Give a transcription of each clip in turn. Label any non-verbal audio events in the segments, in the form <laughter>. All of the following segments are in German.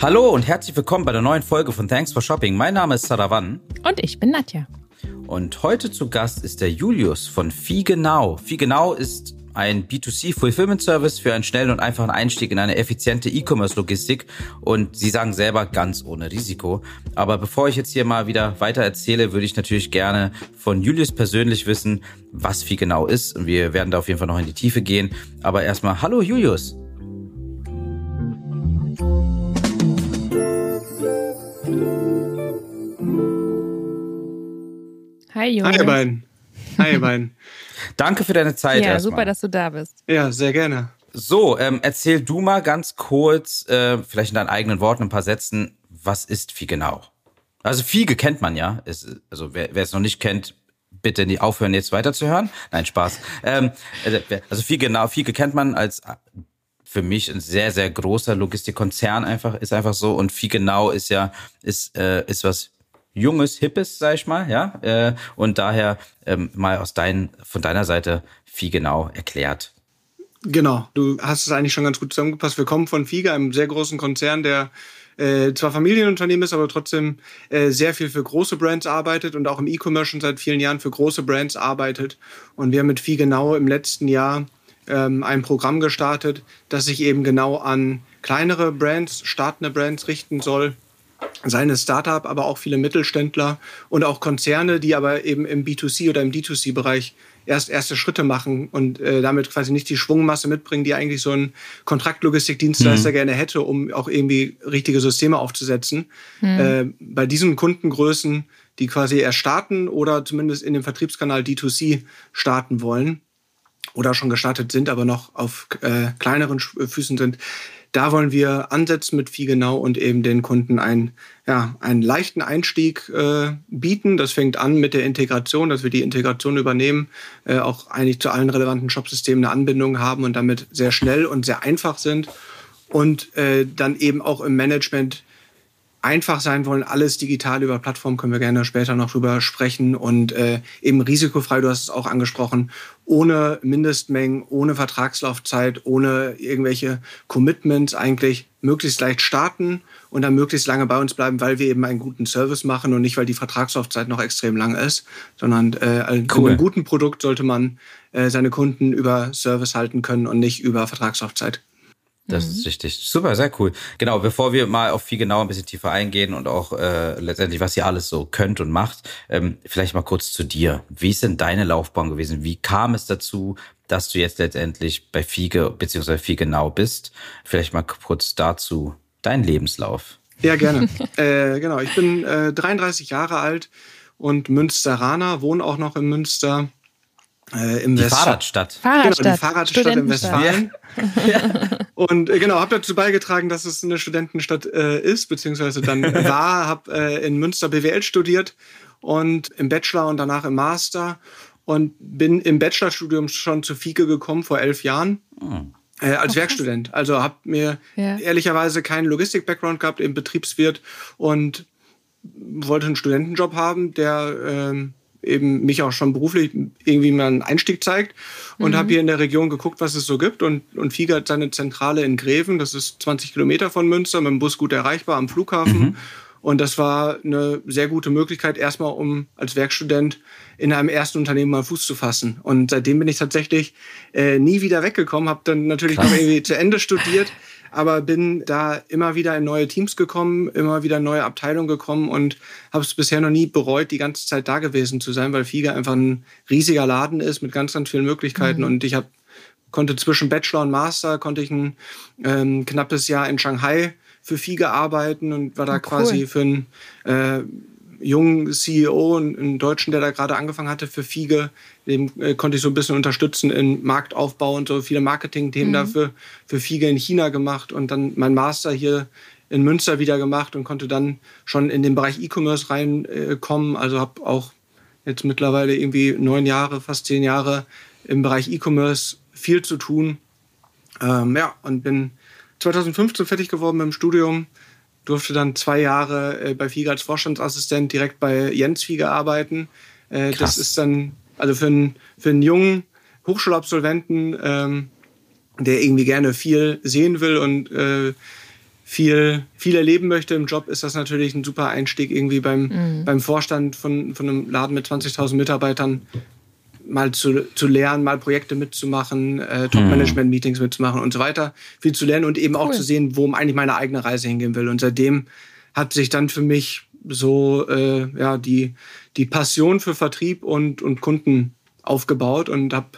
Hallo und herzlich willkommen bei der neuen Folge von Thanks for Shopping. Mein Name ist Saravan. Und ich bin Nadja. Und heute zu Gast ist der Julius von Fiegenau. Fiegenau ist ein B2C Fulfillment Service für einen schnellen und einfachen Einstieg in eine effiziente E-Commerce Logistik und Sie sagen selber ganz ohne Risiko. Aber bevor ich jetzt hier mal wieder weiter erzähle, würde ich natürlich gerne von Julius persönlich wissen, was Fiegenau ist und wir werden da auf jeden Fall noch in die Tiefe gehen. Aber erstmal, hallo Julius. Hi, Julius. Hi, ihr beiden. Hi, ihr beiden. <laughs> Danke für deine Zeit. Ja, super, dass du da bist. Ja, sehr gerne. So, ähm, erzähl du mal ganz kurz, äh, vielleicht in deinen eigenen Worten, ein paar Sätzen, was ist Fiege genau? Also Fiege kennt man ja. Ist, also wer, wer es noch nicht kennt, bitte nicht aufhören, jetzt weiterzuhören. Nein, Spaß. Ähm, also, also Fiege genau, Fiege kennt man als für mich ein sehr, sehr großer Logistikkonzern einfach, ist einfach so. Und Fiege genau ist ja, ist, äh, ist was junges, hippes, sag ich mal, ja. Äh, und daher ähm, mal aus dein, von deiner Seite Fiege genau erklärt. Genau, du hast es eigentlich schon ganz gut zusammengepasst. Wir kommen von Fiege, einem sehr großen Konzern, der äh, zwar Familienunternehmen ist, aber trotzdem äh, sehr viel für große Brands arbeitet und auch im E-Commerce schon seit vielen Jahren für große Brands arbeitet. Und wir haben mit Fiege genau im letzten Jahr ähm, ein Programm gestartet, das sich eben genau an kleinere Brands, startende Brands richten soll. Seine Startup, aber auch viele Mittelständler und auch Konzerne, die aber eben im B2C oder im D2C-Bereich erst erste Schritte machen und äh, damit quasi nicht die Schwungmasse mitbringen, die eigentlich so ein Kontraktlogistikdienstleister mhm. gerne hätte, um auch irgendwie richtige Systeme aufzusetzen. Mhm. Äh, bei diesen Kundengrößen, die quasi erst starten oder zumindest in dem Vertriebskanal D2C starten wollen oder schon gestartet sind, aber noch auf äh, kleineren Füßen sind, da wollen wir ansetzen mit Fiegenau und eben den Kunden einen, ja, einen leichten Einstieg äh, bieten. Das fängt an mit der Integration, dass wir die Integration übernehmen, äh, auch eigentlich zu allen relevanten Shopsystemen eine Anbindung haben und damit sehr schnell und sehr einfach sind. Und äh, dann eben auch im Management einfach sein wollen, alles digital über Plattformen, können wir gerne später noch drüber sprechen und äh, eben risikofrei, du hast es auch angesprochen, ohne Mindestmengen, ohne Vertragslaufzeit, ohne irgendwelche Commitments eigentlich möglichst leicht starten und dann möglichst lange bei uns bleiben, weil wir eben einen guten Service machen und nicht, weil die Vertragslaufzeit noch extrem lang ist, sondern äh, cool. mit einem guten Produkt sollte man äh, seine Kunden über Service halten können und nicht über Vertragslaufzeit. Das mhm. ist richtig. Super, sehr cool. Genau, bevor wir mal auf viel genauer ein bisschen tiefer eingehen und auch äh, letztendlich, was ihr alles so könnt und macht, ähm, vielleicht mal kurz zu dir. Wie ist denn deine Laufbahn gewesen? Wie kam es dazu, dass du jetzt letztendlich bei Fiege bzw. Fiege genau bist? Vielleicht mal kurz dazu dein Lebenslauf. Ja, gerne. <laughs> äh, genau, ich bin äh, 33 Jahre alt und Münsteraner, wohne auch noch in Münster äh, im die West Fahrradstadt. Fahrradstadt. Genau, die Fahrradstadt im Westfalen. Ja. <laughs> Und äh, genau, habe dazu beigetragen, dass es eine Studentenstadt äh, ist, beziehungsweise dann <laughs> war, habe äh, in Münster BWL studiert und im Bachelor und danach im Master und bin im Bachelorstudium schon zu FIKE gekommen vor elf Jahren. Hm. Äh, als okay. Werkstudent. Also habe mir ja. ehrlicherweise keinen Logistik-Background gehabt, im Betriebswirt und wollte einen Studentenjob haben, der ähm, eben mich auch schon beruflich irgendwie mal einen Einstieg zeigt und mhm. habe hier in der Region geguckt, was es so gibt und, und Fiege hat seine Zentrale in Greven, das ist 20 Kilometer von Münster, mit dem Bus gut erreichbar am Flughafen. Mhm. Und das war eine sehr gute Möglichkeit, erstmal um als Werkstudent in einem ersten Unternehmen mal Fuß zu fassen. Und seitdem bin ich tatsächlich äh, nie wieder weggekommen, habe dann natürlich noch irgendwie zu Ende studiert, aber bin da immer wieder in neue Teams gekommen, immer wieder in neue Abteilungen gekommen und habe es bisher noch nie bereut, die ganze Zeit da gewesen zu sein, weil Figa einfach ein riesiger Laden ist mit ganz, ganz vielen Möglichkeiten. Mhm. Und ich habe konnte zwischen Bachelor und Master konnte ich ein ähm, knappes Jahr in Shanghai für Figa arbeiten und war da oh, cool. quasi für ein äh, jungen CEO, einen Deutschen, der da gerade angefangen hatte für Fiege. Dem äh, konnte ich so ein bisschen unterstützen in Marktaufbau und so viele Marketing-Themen mhm. dafür für Fiege in China gemacht und dann mein Master hier in Münster wieder gemacht und konnte dann schon in den Bereich E-Commerce reinkommen. Äh, also habe auch jetzt mittlerweile irgendwie neun Jahre, fast zehn Jahre im Bereich E-Commerce viel zu tun. Ähm, ja, und bin 2015 fertig geworden mit dem Studium durfte dann zwei Jahre äh, bei FIGA als Vorstandsassistent direkt bei Jens FIGA arbeiten. Äh, das ist dann, also für einen, für einen jungen Hochschulabsolventen, ähm, der irgendwie gerne viel sehen will und äh, viel, viel erleben möchte im Job, ist das natürlich ein super Einstieg irgendwie beim, mhm. beim Vorstand von, von einem Laden mit 20.000 Mitarbeitern mal zu, zu lernen, mal Projekte mitzumachen, äh, Top-Management-Meetings mitzumachen und so weiter. Viel zu lernen und eben cool. auch zu sehen, wo eigentlich meine eigene Reise hingehen will. Und seitdem hat sich dann für mich so äh, ja, die, die Passion für Vertrieb und, und Kunden aufgebaut und habe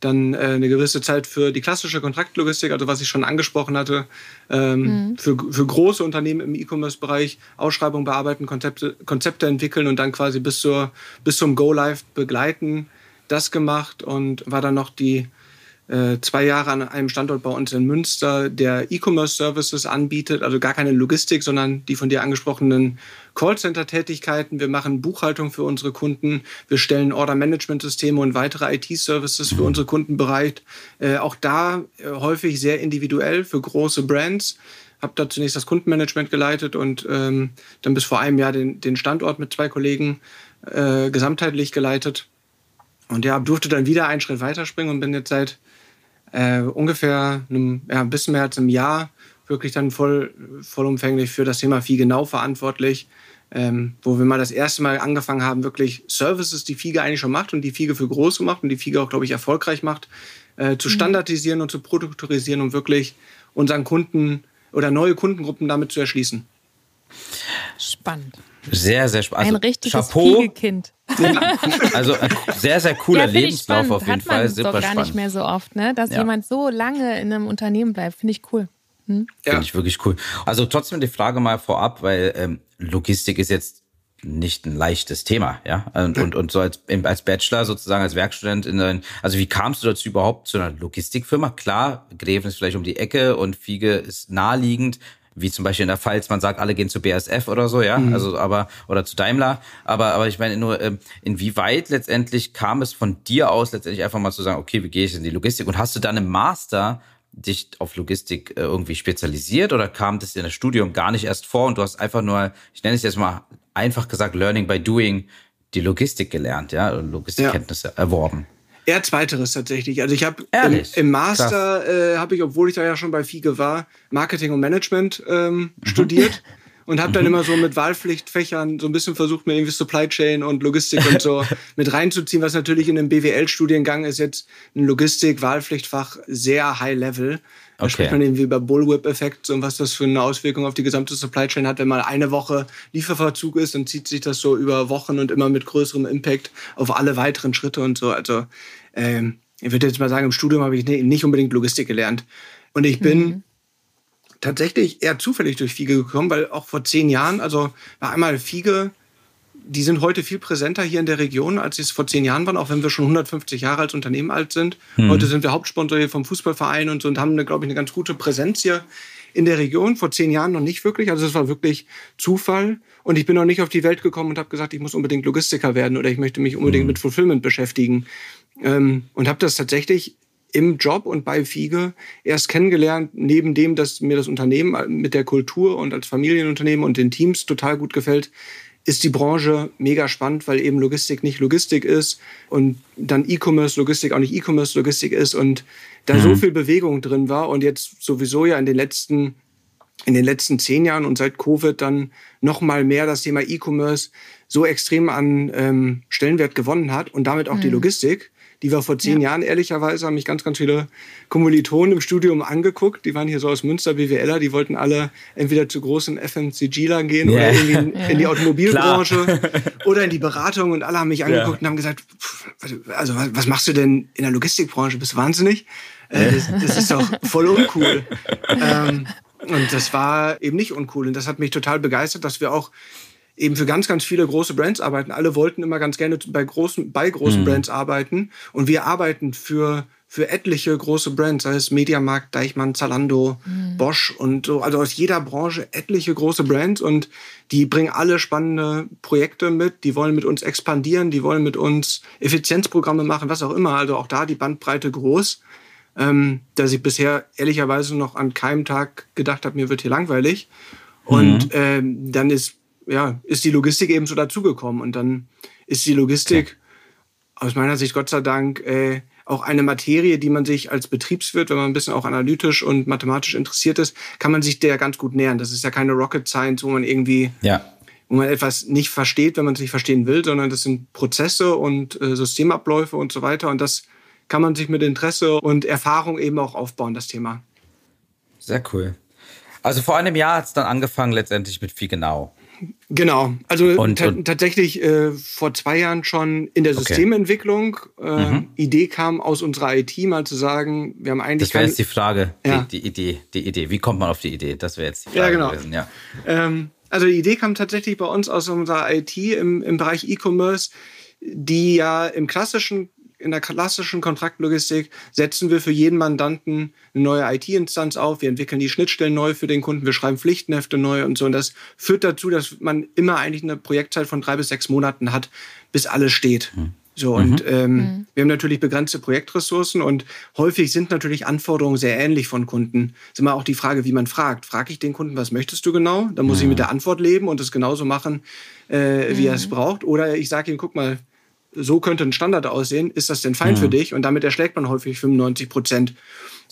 dann äh, eine gewisse Zeit für die klassische Kontraktlogistik, also was ich schon angesprochen hatte, ähm, mhm. für, für große Unternehmen im E-Commerce-Bereich Ausschreibungen bearbeiten, Konzepte, Konzepte entwickeln und dann quasi bis, zur, bis zum Go-Live begleiten das gemacht und war dann noch die äh, zwei Jahre an einem Standort bei uns in Münster, der E-Commerce-Services anbietet, also gar keine Logistik, sondern die von dir angesprochenen Callcenter-Tätigkeiten. Wir machen Buchhaltung für unsere Kunden. Wir stellen Order-Management-Systeme und weitere IT-Services für unsere Kunden bereit. Äh, auch da äh, häufig sehr individuell für große Brands habe da zunächst das Kundenmanagement geleitet und ähm, dann bis vor einem Jahr den, den Standort mit zwei Kollegen äh, gesamtheitlich geleitet. Und ja, durfte dann wieder einen Schritt weiterspringen und bin jetzt seit äh, ungefähr einem, ja, ein bisschen mehr als einem Jahr wirklich dann voll, vollumfänglich für das Thema Vieh genau verantwortlich. Ähm, wo wir mal das erste Mal angefangen haben, wirklich Services, die Fiege eigentlich schon macht und die Fiege für groß gemacht und die Fiege auch, glaube ich, erfolgreich macht, äh, zu mhm. standardisieren und zu produktorisieren und wirklich unseren Kunden oder neue Kundengruppen damit zu erschließen. Spannend. Sehr, sehr spannend. Also, Ein richtiges Chapeau. Kind. <laughs> Also ein sehr, sehr cooler ja, Lebenslauf auf jeden Hat man Fall. Super doch gar spannend. nicht mehr so oft, ne? dass ja. jemand so lange in einem Unternehmen bleibt. Finde ich cool. Hm? Ja. Finde ich wirklich cool. Also trotzdem die Frage mal vorab, weil ähm, Logistik ist jetzt nicht ein leichtes Thema, ja. Und, und, und so als, als Bachelor sozusagen, als Werkstudent in dein, also wie kamst du dazu überhaupt zu einer Logistikfirma? Klar, Greven ist vielleicht um die Ecke und Fiege ist naheliegend wie zum Beispiel in der Pfalz, man sagt, alle gehen zu BASF oder so, ja, mhm. also aber oder zu Daimler, aber aber ich meine nur, ähm, inwieweit letztendlich kam es von dir aus letztendlich einfach mal zu sagen, okay, wie gehe ich in die Logistik und hast du dann im Master dich auf Logistik äh, irgendwie spezialisiert oder kam das in das Studium gar nicht erst vor und du hast einfach nur, ich nenne es jetzt mal einfach gesagt, Learning by Doing, die Logistik gelernt, ja, Logistikkenntnisse ja. erworben? Eher zweiteres tatsächlich. Also ich habe im, im, Master äh, habe ich, obwohl ich da ja schon bei FIGE war, Marketing und Management ähm, mhm. studiert <laughs> und habe dann mhm. immer so mit Wahlpflichtfächern so ein bisschen versucht, mir irgendwie Supply Chain und Logistik und so <laughs> mit reinzuziehen, was natürlich in einem BWL-Studiengang ist jetzt ein Logistik-Wahlpflichtfach sehr High Level. Da okay. spricht man irgendwie über Bullwhip-Effekt und was das für eine Auswirkung auf die gesamte Supply Chain hat. Wenn mal eine Woche Lieferverzug ist, dann zieht sich das so über Wochen und immer mit größerem Impact auf alle weiteren Schritte und so. Also ähm, ich würde jetzt mal sagen, im Studium habe ich nicht unbedingt Logistik gelernt. Und ich bin mhm. tatsächlich eher zufällig durch Fiege gekommen, weil auch vor zehn Jahren, also war einmal Fiege die sind heute viel präsenter hier in der Region, als sie es vor zehn Jahren waren, auch wenn wir schon 150 Jahre als Unternehmen alt sind. Mhm. Heute sind wir Hauptsponsor hier vom Fußballverein und so und haben, glaube ich, eine ganz gute Präsenz hier in der Region. Vor zehn Jahren noch nicht wirklich. Also es war wirklich Zufall. Und ich bin noch nicht auf die Welt gekommen und habe gesagt, ich muss unbedingt Logistiker werden oder ich möchte mich unbedingt mhm. mit Fulfillment beschäftigen. Ähm, und habe das tatsächlich im Job und bei Fiege erst kennengelernt, neben dem, dass mir das Unternehmen mit der Kultur und als Familienunternehmen und den Teams total gut gefällt, ist die Branche mega spannend, weil eben Logistik nicht Logistik ist und dann E-Commerce Logistik auch nicht E-Commerce Logistik ist und da mhm. so viel Bewegung drin war und jetzt sowieso ja in den letzten in den letzten zehn Jahren und seit Covid dann noch mal mehr das Thema E-Commerce so extrem an ähm, Stellenwert gewonnen hat und damit auch mhm. die Logistik die war vor zehn ja. Jahren, ehrlicherweise, haben mich ganz, ganz viele Kommilitonen im Studium angeguckt. Die waren hier so aus Münster, BWLer, die wollten alle entweder zu großen FMCG-Lern gehen yeah. oder irgendwie in, in die Automobilbranche <laughs> oder in die Beratung und alle haben mich angeguckt ja. und haben gesagt, also was machst du denn in der Logistikbranche? Bist du wahnsinnig? Äh, das, das, ist doch voll uncool. <laughs> ähm, und das war eben nicht uncool. Und das hat mich total begeistert, dass wir auch eben für ganz, ganz viele große Brands arbeiten. Alle wollten immer ganz gerne bei großen, bei großen mhm. Brands arbeiten. Und wir arbeiten für, für etliche große Brands, sei es Mediamarkt, Deichmann, Zalando, mhm. Bosch und so. Also aus jeder Branche etliche große Brands und die bringen alle spannende Projekte mit. Die wollen mit uns expandieren, die wollen mit uns Effizienzprogramme machen, was auch immer. Also auch da die Bandbreite groß. Ähm, dass ich bisher ehrlicherweise noch an keinem Tag gedacht habe, mir wird hier langweilig. Und mhm. ähm, dann ist ja, ist die Logistik eben so dazugekommen. Und dann ist die Logistik okay. aus meiner Sicht Gott sei Dank äh, auch eine Materie, die man sich als Betriebswirt, wenn man ein bisschen auch analytisch und mathematisch interessiert ist, kann man sich der ganz gut nähern. Das ist ja keine Rocket Science, wo man irgendwie, ja. wo man etwas nicht versteht, wenn man es nicht verstehen will, sondern das sind Prozesse und äh, Systemabläufe und so weiter. Und das kann man sich mit Interesse und Erfahrung eben auch aufbauen, das Thema. Sehr cool. Also vor einem Jahr hat es dann angefangen letztendlich mit viel genau. Genau, also und, und tatsächlich äh, vor zwei Jahren schon in der Systementwicklung. Okay. Äh, mhm. Idee kam aus unserer IT mal zu sagen, wir haben eigentlich. Das wäre jetzt die Frage, ja. die, die, Idee, die Idee. Wie kommt man auf die Idee? Das wäre jetzt die Frage ja, genau. gewesen. Ja. Ähm, also die Idee kam tatsächlich bei uns aus unserer IT im, im Bereich E-Commerce, die ja im klassischen in der klassischen Kontraktlogistik setzen wir für jeden Mandanten eine neue IT-Instanz auf. Wir entwickeln die Schnittstellen neu für den Kunden. Wir schreiben Pflichtenhefte neu und so. Und das führt dazu, dass man immer eigentlich eine Projektzeit von drei bis sechs Monaten hat, bis alles steht. Mhm. So, und mhm. Ähm, mhm. wir haben natürlich begrenzte Projektressourcen und häufig sind natürlich Anforderungen sehr ähnlich von Kunden. Es ist immer auch die Frage, wie man fragt. Frage ich den Kunden, was möchtest du genau? Dann muss mhm. ich mit der Antwort leben und es genauso machen, äh, wie er es mhm. braucht. Oder ich sage ihm, guck mal, so könnte ein Standard aussehen, ist das denn fein mhm. für dich? Und damit erschlägt man häufig 95 Prozent.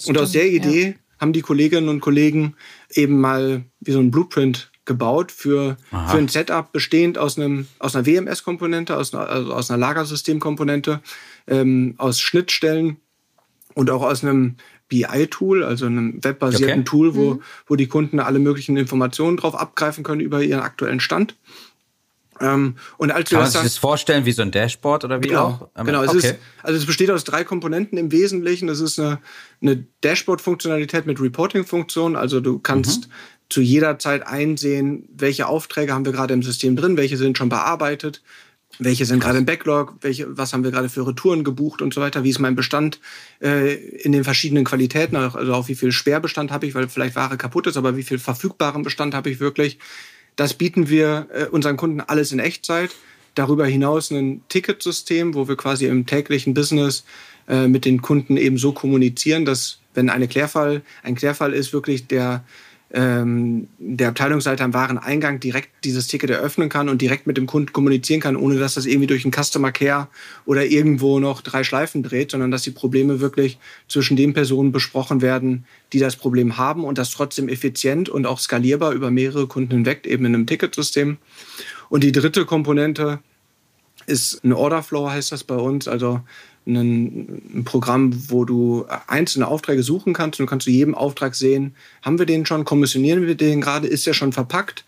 Und aus der Idee ja. haben die Kolleginnen und Kollegen eben mal wie so ein Blueprint gebaut für, für ein Setup bestehend aus, einem, aus einer WMS-Komponente, aus einer, also aus einer Lagersystemkomponente, ähm, aus Schnittstellen und auch aus einem BI-Tool, also einem webbasierten okay. Tool, wo, mhm. wo die Kunden alle möglichen Informationen drauf abgreifen können über ihren aktuellen Stand. Ähm, und als Kann man sich das vorstellen wie so ein Dashboard oder wie genau, auch? Genau, es okay. ist, also es besteht aus drei Komponenten im Wesentlichen. Es ist eine, eine Dashboard-Funktionalität mit Reporting-Funktion. Also du kannst mhm. zu jeder Zeit einsehen, welche Aufträge haben wir gerade im System drin, welche sind schon bearbeitet, welche sind gerade im Backlog, welche, was haben wir gerade für Retouren gebucht und so weiter, wie ist mein Bestand äh, in den verschiedenen Qualitäten, also auch wie viel Schwerbestand habe ich, weil vielleicht Ware kaputt ist, aber wie viel verfügbaren Bestand habe ich wirklich das bieten wir äh, unseren Kunden alles in Echtzeit. Darüber hinaus ein Ticketsystem, wo wir quasi im täglichen Business äh, mit den Kunden eben so kommunizieren, dass wenn eine Klärfall, ein Klärfall ist, wirklich der ähm, der Abteilungsleiter am Wareneingang direkt dieses Ticket eröffnen kann und direkt mit dem Kunden kommunizieren kann, ohne dass das irgendwie durch einen Customer Care oder irgendwo noch drei Schleifen dreht, sondern dass die Probleme wirklich zwischen den Personen besprochen werden, die das Problem haben und das trotzdem effizient und auch skalierbar über mehrere Kunden hinweg, eben in einem Ticketsystem. Und die dritte Komponente ist ein Orderflow, heißt das bei uns. Also ein, ein, Programm, wo du einzelne Aufträge suchen kannst und du kannst zu jedem Auftrag sehen, haben wir den schon, kommissionieren wir den gerade, ist der schon verpackt?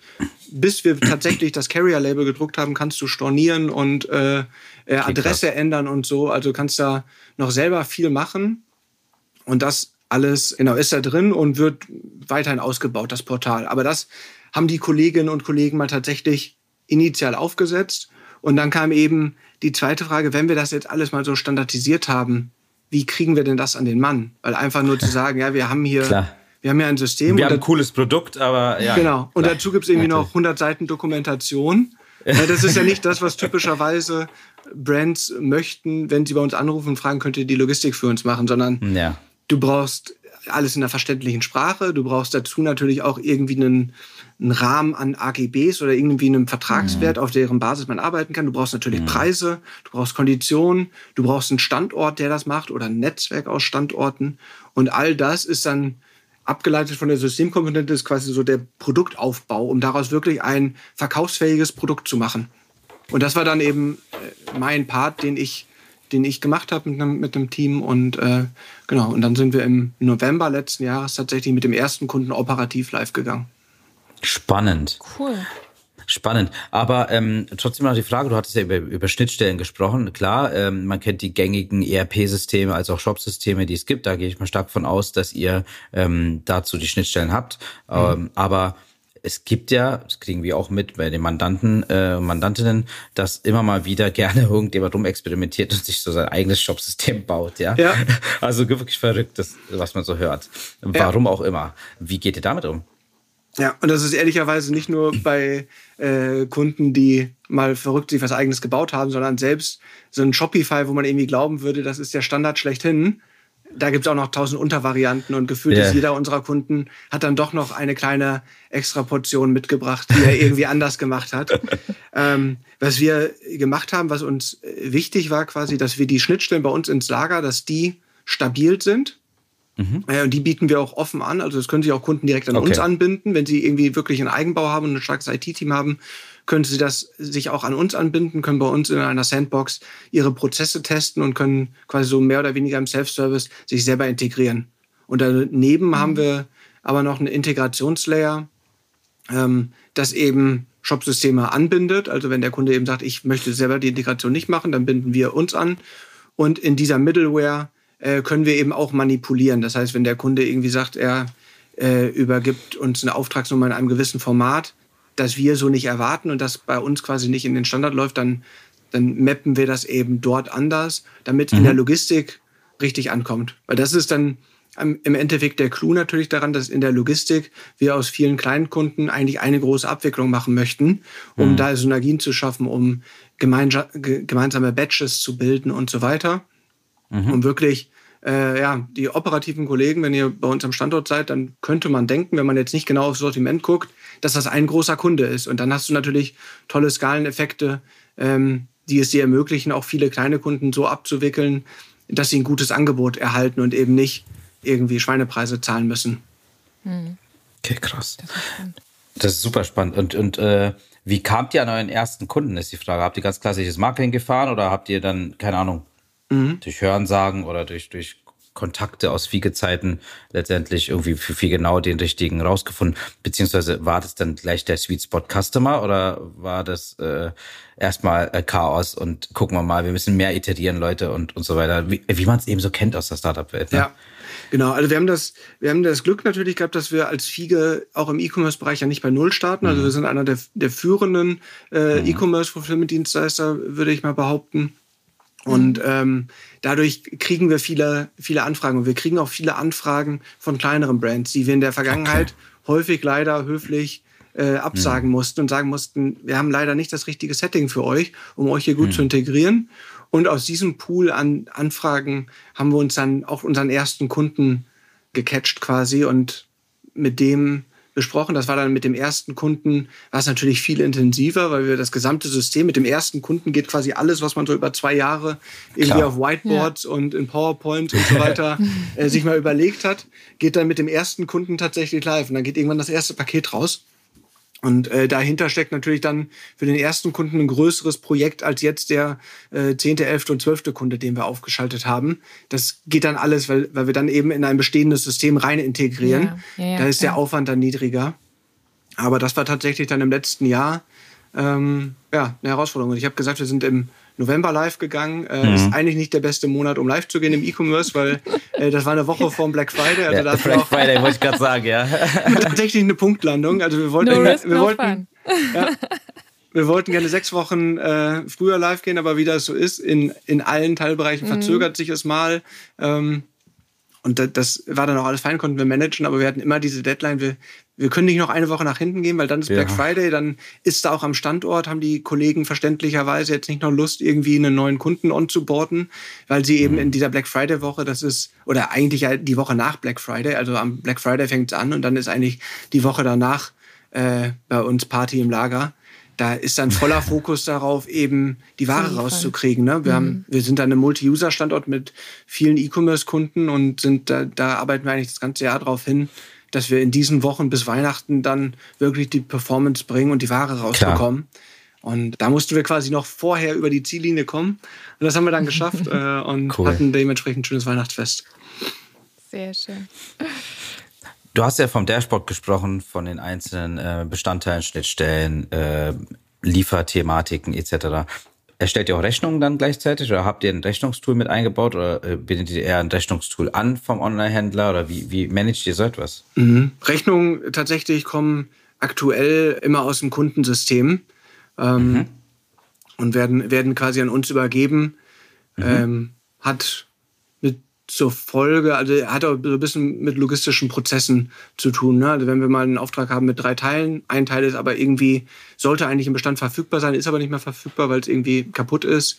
Bis wir tatsächlich das Carrier-Label gedruckt haben, kannst du stornieren und äh, äh Adresse krass. ändern und so. Also kannst da noch selber viel machen. Und das alles genau ist da drin und wird weiterhin ausgebaut, das Portal. Aber das haben die Kolleginnen und Kollegen mal tatsächlich initial aufgesetzt. Und dann kam eben die zweite Frage, wenn wir das jetzt alles mal so standardisiert haben, wie kriegen wir denn das an den Mann? Weil einfach nur zu <laughs> sagen, ja, wir haben hier, Klar. wir haben ja ein System. Wir haben ein cooles Produkt, aber ja. Genau. Und Klar. dazu gibt es irgendwie noch 100 Seiten Dokumentation. <laughs> Das ist ja nicht das, was typischerweise Brands möchten, wenn sie bei uns anrufen und fragen, könnt ihr die Logistik für uns machen, sondern ja. du brauchst alles in einer verständlichen Sprache. Du brauchst dazu natürlich auch irgendwie einen, einen Rahmen an AGBs oder irgendwie einen Vertragswert, mhm. auf deren Basis man arbeiten kann. Du brauchst natürlich mhm. Preise, du brauchst Konditionen, du brauchst einen Standort, der das macht oder ein Netzwerk aus Standorten. Und all das ist dann abgeleitet von der Systemkomponente, ist quasi so der Produktaufbau, um daraus wirklich ein verkaufsfähiges Produkt zu machen. Und das war dann eben äh, mein Part, den ich den ich gemacht habe mit einem, mit einem Team. Und äh, genau, und dann sind wir im November letzten Jahres tatsächlich mit dem ersten Kunden operativ live gegangen. Spannend. Cool. Spannend. Aber ähm, trotzdem noch die Frage, du hattest ja über, über Schnittstellen gesprochen. Klar, ähm, man kennt die gängigen ERP-Systeme als auch Shop-Systeme, die es gibt. Da gehe ich mal stark von aus, dass ihr ähm, dazu die Schnittstellen habt. Mhm. Ähm, aber es gibt ja, das kriegen wir auch mit bei den Mandanten, äh, Mandantinnen, dass immer mal wieder gerne <laughs> irgendjemand rumexperimentiert und sich so sein eigenes Shopsystem baut, ja. ja. <laughs> Also wirklich verrückt, das, was man so hört. Warum ja. auch immer. Wie geht ihr damit um? Ja, und das ist ehrlicherweise nicht nur bei äh, Kunden, die mal verrückt sich was eigenes gebaut haben, sondern selbst so ein Shopify, wo man irgendwie glauben würde, das ist der Standard schlechthin, da gibt es auch noch tausend Untervarianten und gefühlt yeah. ist jeder unserer Kunden hat dann doch noch eine kleine extra Portion mitgebracht, die er irgendwie anders gemacht hat. <laughs> Ähm, was wir gemacht haben, was uns wichtig war quasi, dass wir die Schnittstellen bei uns ins Lager, dass die stabil sind. Mhm. Äh, und die bieten wir auch offen an. Also das können sich auch Kunden direkt an okay. uns anbinden, wenn sie irgendwie wirklich einen Eigenbau haben und ein starkes IT-Team haben können Sie das sich auch an uns anbinden, können bei uns in einer Sandbox Ihre Prozesse testen und können quasi so mehr oder weniger im Self-Service sich selber integrieren. Und daneben mhm. haben wir aber noch einen Integrationslayer, ähm, das eben Shop-Systeme anbindet. Also wenn der Kunde eben sagt, ich möchte selber die Integration nicht machen, dann binden wir uns an. Und in dieser Middleware äh, können wir eben auch manipulieren. Das heißt, wenn der Kunde irgendwie sagt, er äh, übergibt uns eine Auftragsnummer in einem gewissen Format, das wir so nicht erwarten und das bei uns quasi nicht in den Standard läuft, dann, dann mappen wir das eben dort anders, damit mhm. in der Logistik richtig ankommt. Weil das ist dann im Endeffekt der Clou natürlich daran, dass in der Logistik wir aus vielen kleinen Kunden eigentlich eine große Abwicklung machen möchten, um mhm. da Synergien zu schaffen, um gemeinsame Batches zu bilden und so weiter. Mhm. Um wirklich äh, ja, die operativen Kollegen, wenn ihr bei uns am Standort seid, dann könnte man denken, wenn man jetzt nicht genau aufs Sortiment guckt, dass das ein großer Kunde ist. Und dann hast du natürlich tolle Skaleneffekte, ähm, die es dir ermöglichen, auch viele kleine Kunden so abzuwickeln, dass sie ein gutes Angebot erhalten und eben nicht irgendwie Schweinepreise zahlen müssen. Hm. Okay, krass. Das ist, das ist super spannend. Und, und äh, wie kamt ihr an euren ersten Kunden, ist die Frage. Habt ihr ganz klassisches Marketing gefahren oder habt ihr dann, keine Ahnung, mhm. durch Hörensagen oder durch, durch Kontakte aus Fiegezeiten letztendlich irgendwie für viel genau den richtigen rausgefunden? Beziehungsweise war das dann gleich der Sweet Spot Customer oder war das äh, erstmal äh, Chaos und gucken wir mal, wir müssen mehr iterieren, Leute und, und so weiter, wie, wie man es eben so kennt aus der Startup-Welt. Ne? Ja. Genau, also wir haben das, wir haben das Glück natürlich gehabt, dass wir als Fiege auch im E-Commerce-Bereich ja nicht bei Null starten. Also mhm. wir sind einer der, der führenden äh, mhm. E-Commerce-Fulfillment-Dienstleister, würde ich mal behaupten. Und mhm. ähm, dadurch kriegen wir viele, viele Anfragen. Und wir kriegen auch viele Anfragen von kleineren Brands, die wir in der Vergangenheit okay. häufig leider höflich äh, absagen mhm. mussten und sagen mussten, wir haben leider nicht das richtige Setting für euch, um euch hier gut mhm. zu integrieren. Und aus diesem Pool an Anfragen haben wir uns dann auch unseren ersten Kunden gecatcht quasi und mit dem besprochen. Das war dann mit dem ersten Kunden, war es natürlich viel intensiver, weil wir das gesamte System mit dem ersten Kunden geht quasi alles, was man so über zwei Jahre irgendwie Klar. auf Whiteboards ja. und in PowerPoint und so weiter <laughs> äh, sich mal überlegt hat, geht dann mit dem ersten Kunden tatsächlich live. Und dann geht irgendwann das erste Paket raus. Und äh, dahinter steckt natürlich dann für den ersten Kunden ein größeres Projekt als jetzt der äh, 10., 11. und 12. Kunde, den wir aufgeschaltet haben. Das geht dann alles, weil, weil wir dann eben in ein bestehendes System rein integrieren. Ja, ja, da ist der Aufwand dann niedriger. Aber das war tatsächlich dann im letzten Jahr ähm, ja, eine Herausforderung. Und ich habe gesagt, wir sind im November live gegangen. Äh, mhm. Ist eigentlich nicht der beste Monat, um live zu gehen im E-Commerce, weil äh, das war eine Woche vor dem Black Friday. Also ja, Black Friday wollte ich gerade sagen, ja. <laughs> tatsächlich eine Punktlandung. Also wir wollten, no risk, wir no wollten, ja, wir wollten gerne sechs Wochen äh, früher live gehen, aber wie das so ist, in, in allen Teilbereichen mhm. verzögert sich es mal. Ähm, und das war dann auch alles fein, konnten wir managen, aber wir hatten immer diese Deadline, wir, wir können nicht noch eine Woche nach hinten gehen, weil dann ist ja. Black Friday, dann ist da auch am Standort, haben die Kollegen verständlicherweise jetzt nicht noch Lust, irgendwie einen neuen Kunden onzuboarden, weil sie eben mhm. in dieser Black Friday-Woche, das ist, oder eigentlich die Woche nach Black Friday, also am Black Friday fängt es an und dann ist eigentlich die Woche danach äh, bei uns Party im Lager da ist dann voller <laughs> Fokus darauf, eben die Ware rauszukriegen. Ne? Wir, mhm. haben, wir sind dann ein Multi-User-Standort mit vielen E-Commerce-Kunden und sind da, da arbeiten wir eigentlich das ganze Jahr darauf hin, dass wir in diesen Wochen bis Weihnachten dann wirklich die Performance bringen und die Ware rausbekommen. Klar. Und da mussten wir quasi noch vorher über die Ziellinie kommen. Und das haben wir dann <laughs> geschafft äh, und cool. hatten dementsprechend ein schönes Weihnachtsfest. Sehr schön. Du hast ja vom Dashboard gesprochen, von den einzelnen äh, Bestandteilen, Schnittstellen, äh, Lieferthematiken etc. Erstellt ihr auch Rechnungen dann gleichzeitig oder habt ihr ein Rechnungstool mit eingebaut oder äh, bietet ihr eher ein Rechnungstool an vom Online-Händler oder wie, wie managt ihr so etwas? Mhm. Rechnungen tatsächlich kommen aktuell immer aus dem Kundensystem ähm, mhm. und werden, werden quasi an uns übergeben. Mhm. Ähm, hat zur Folge, also hat auch so ein bisschen mit logistischen Prozessen zu tun. Ne? Also wenn wir mal einen Auftrag haben mit drei Teilen, ein Teil ist aber irgendwie, sollte eigentlich im Bestand verfügbar sein, ist aber nicht mehr verfügbar, weil es irgendwie kaputt ist,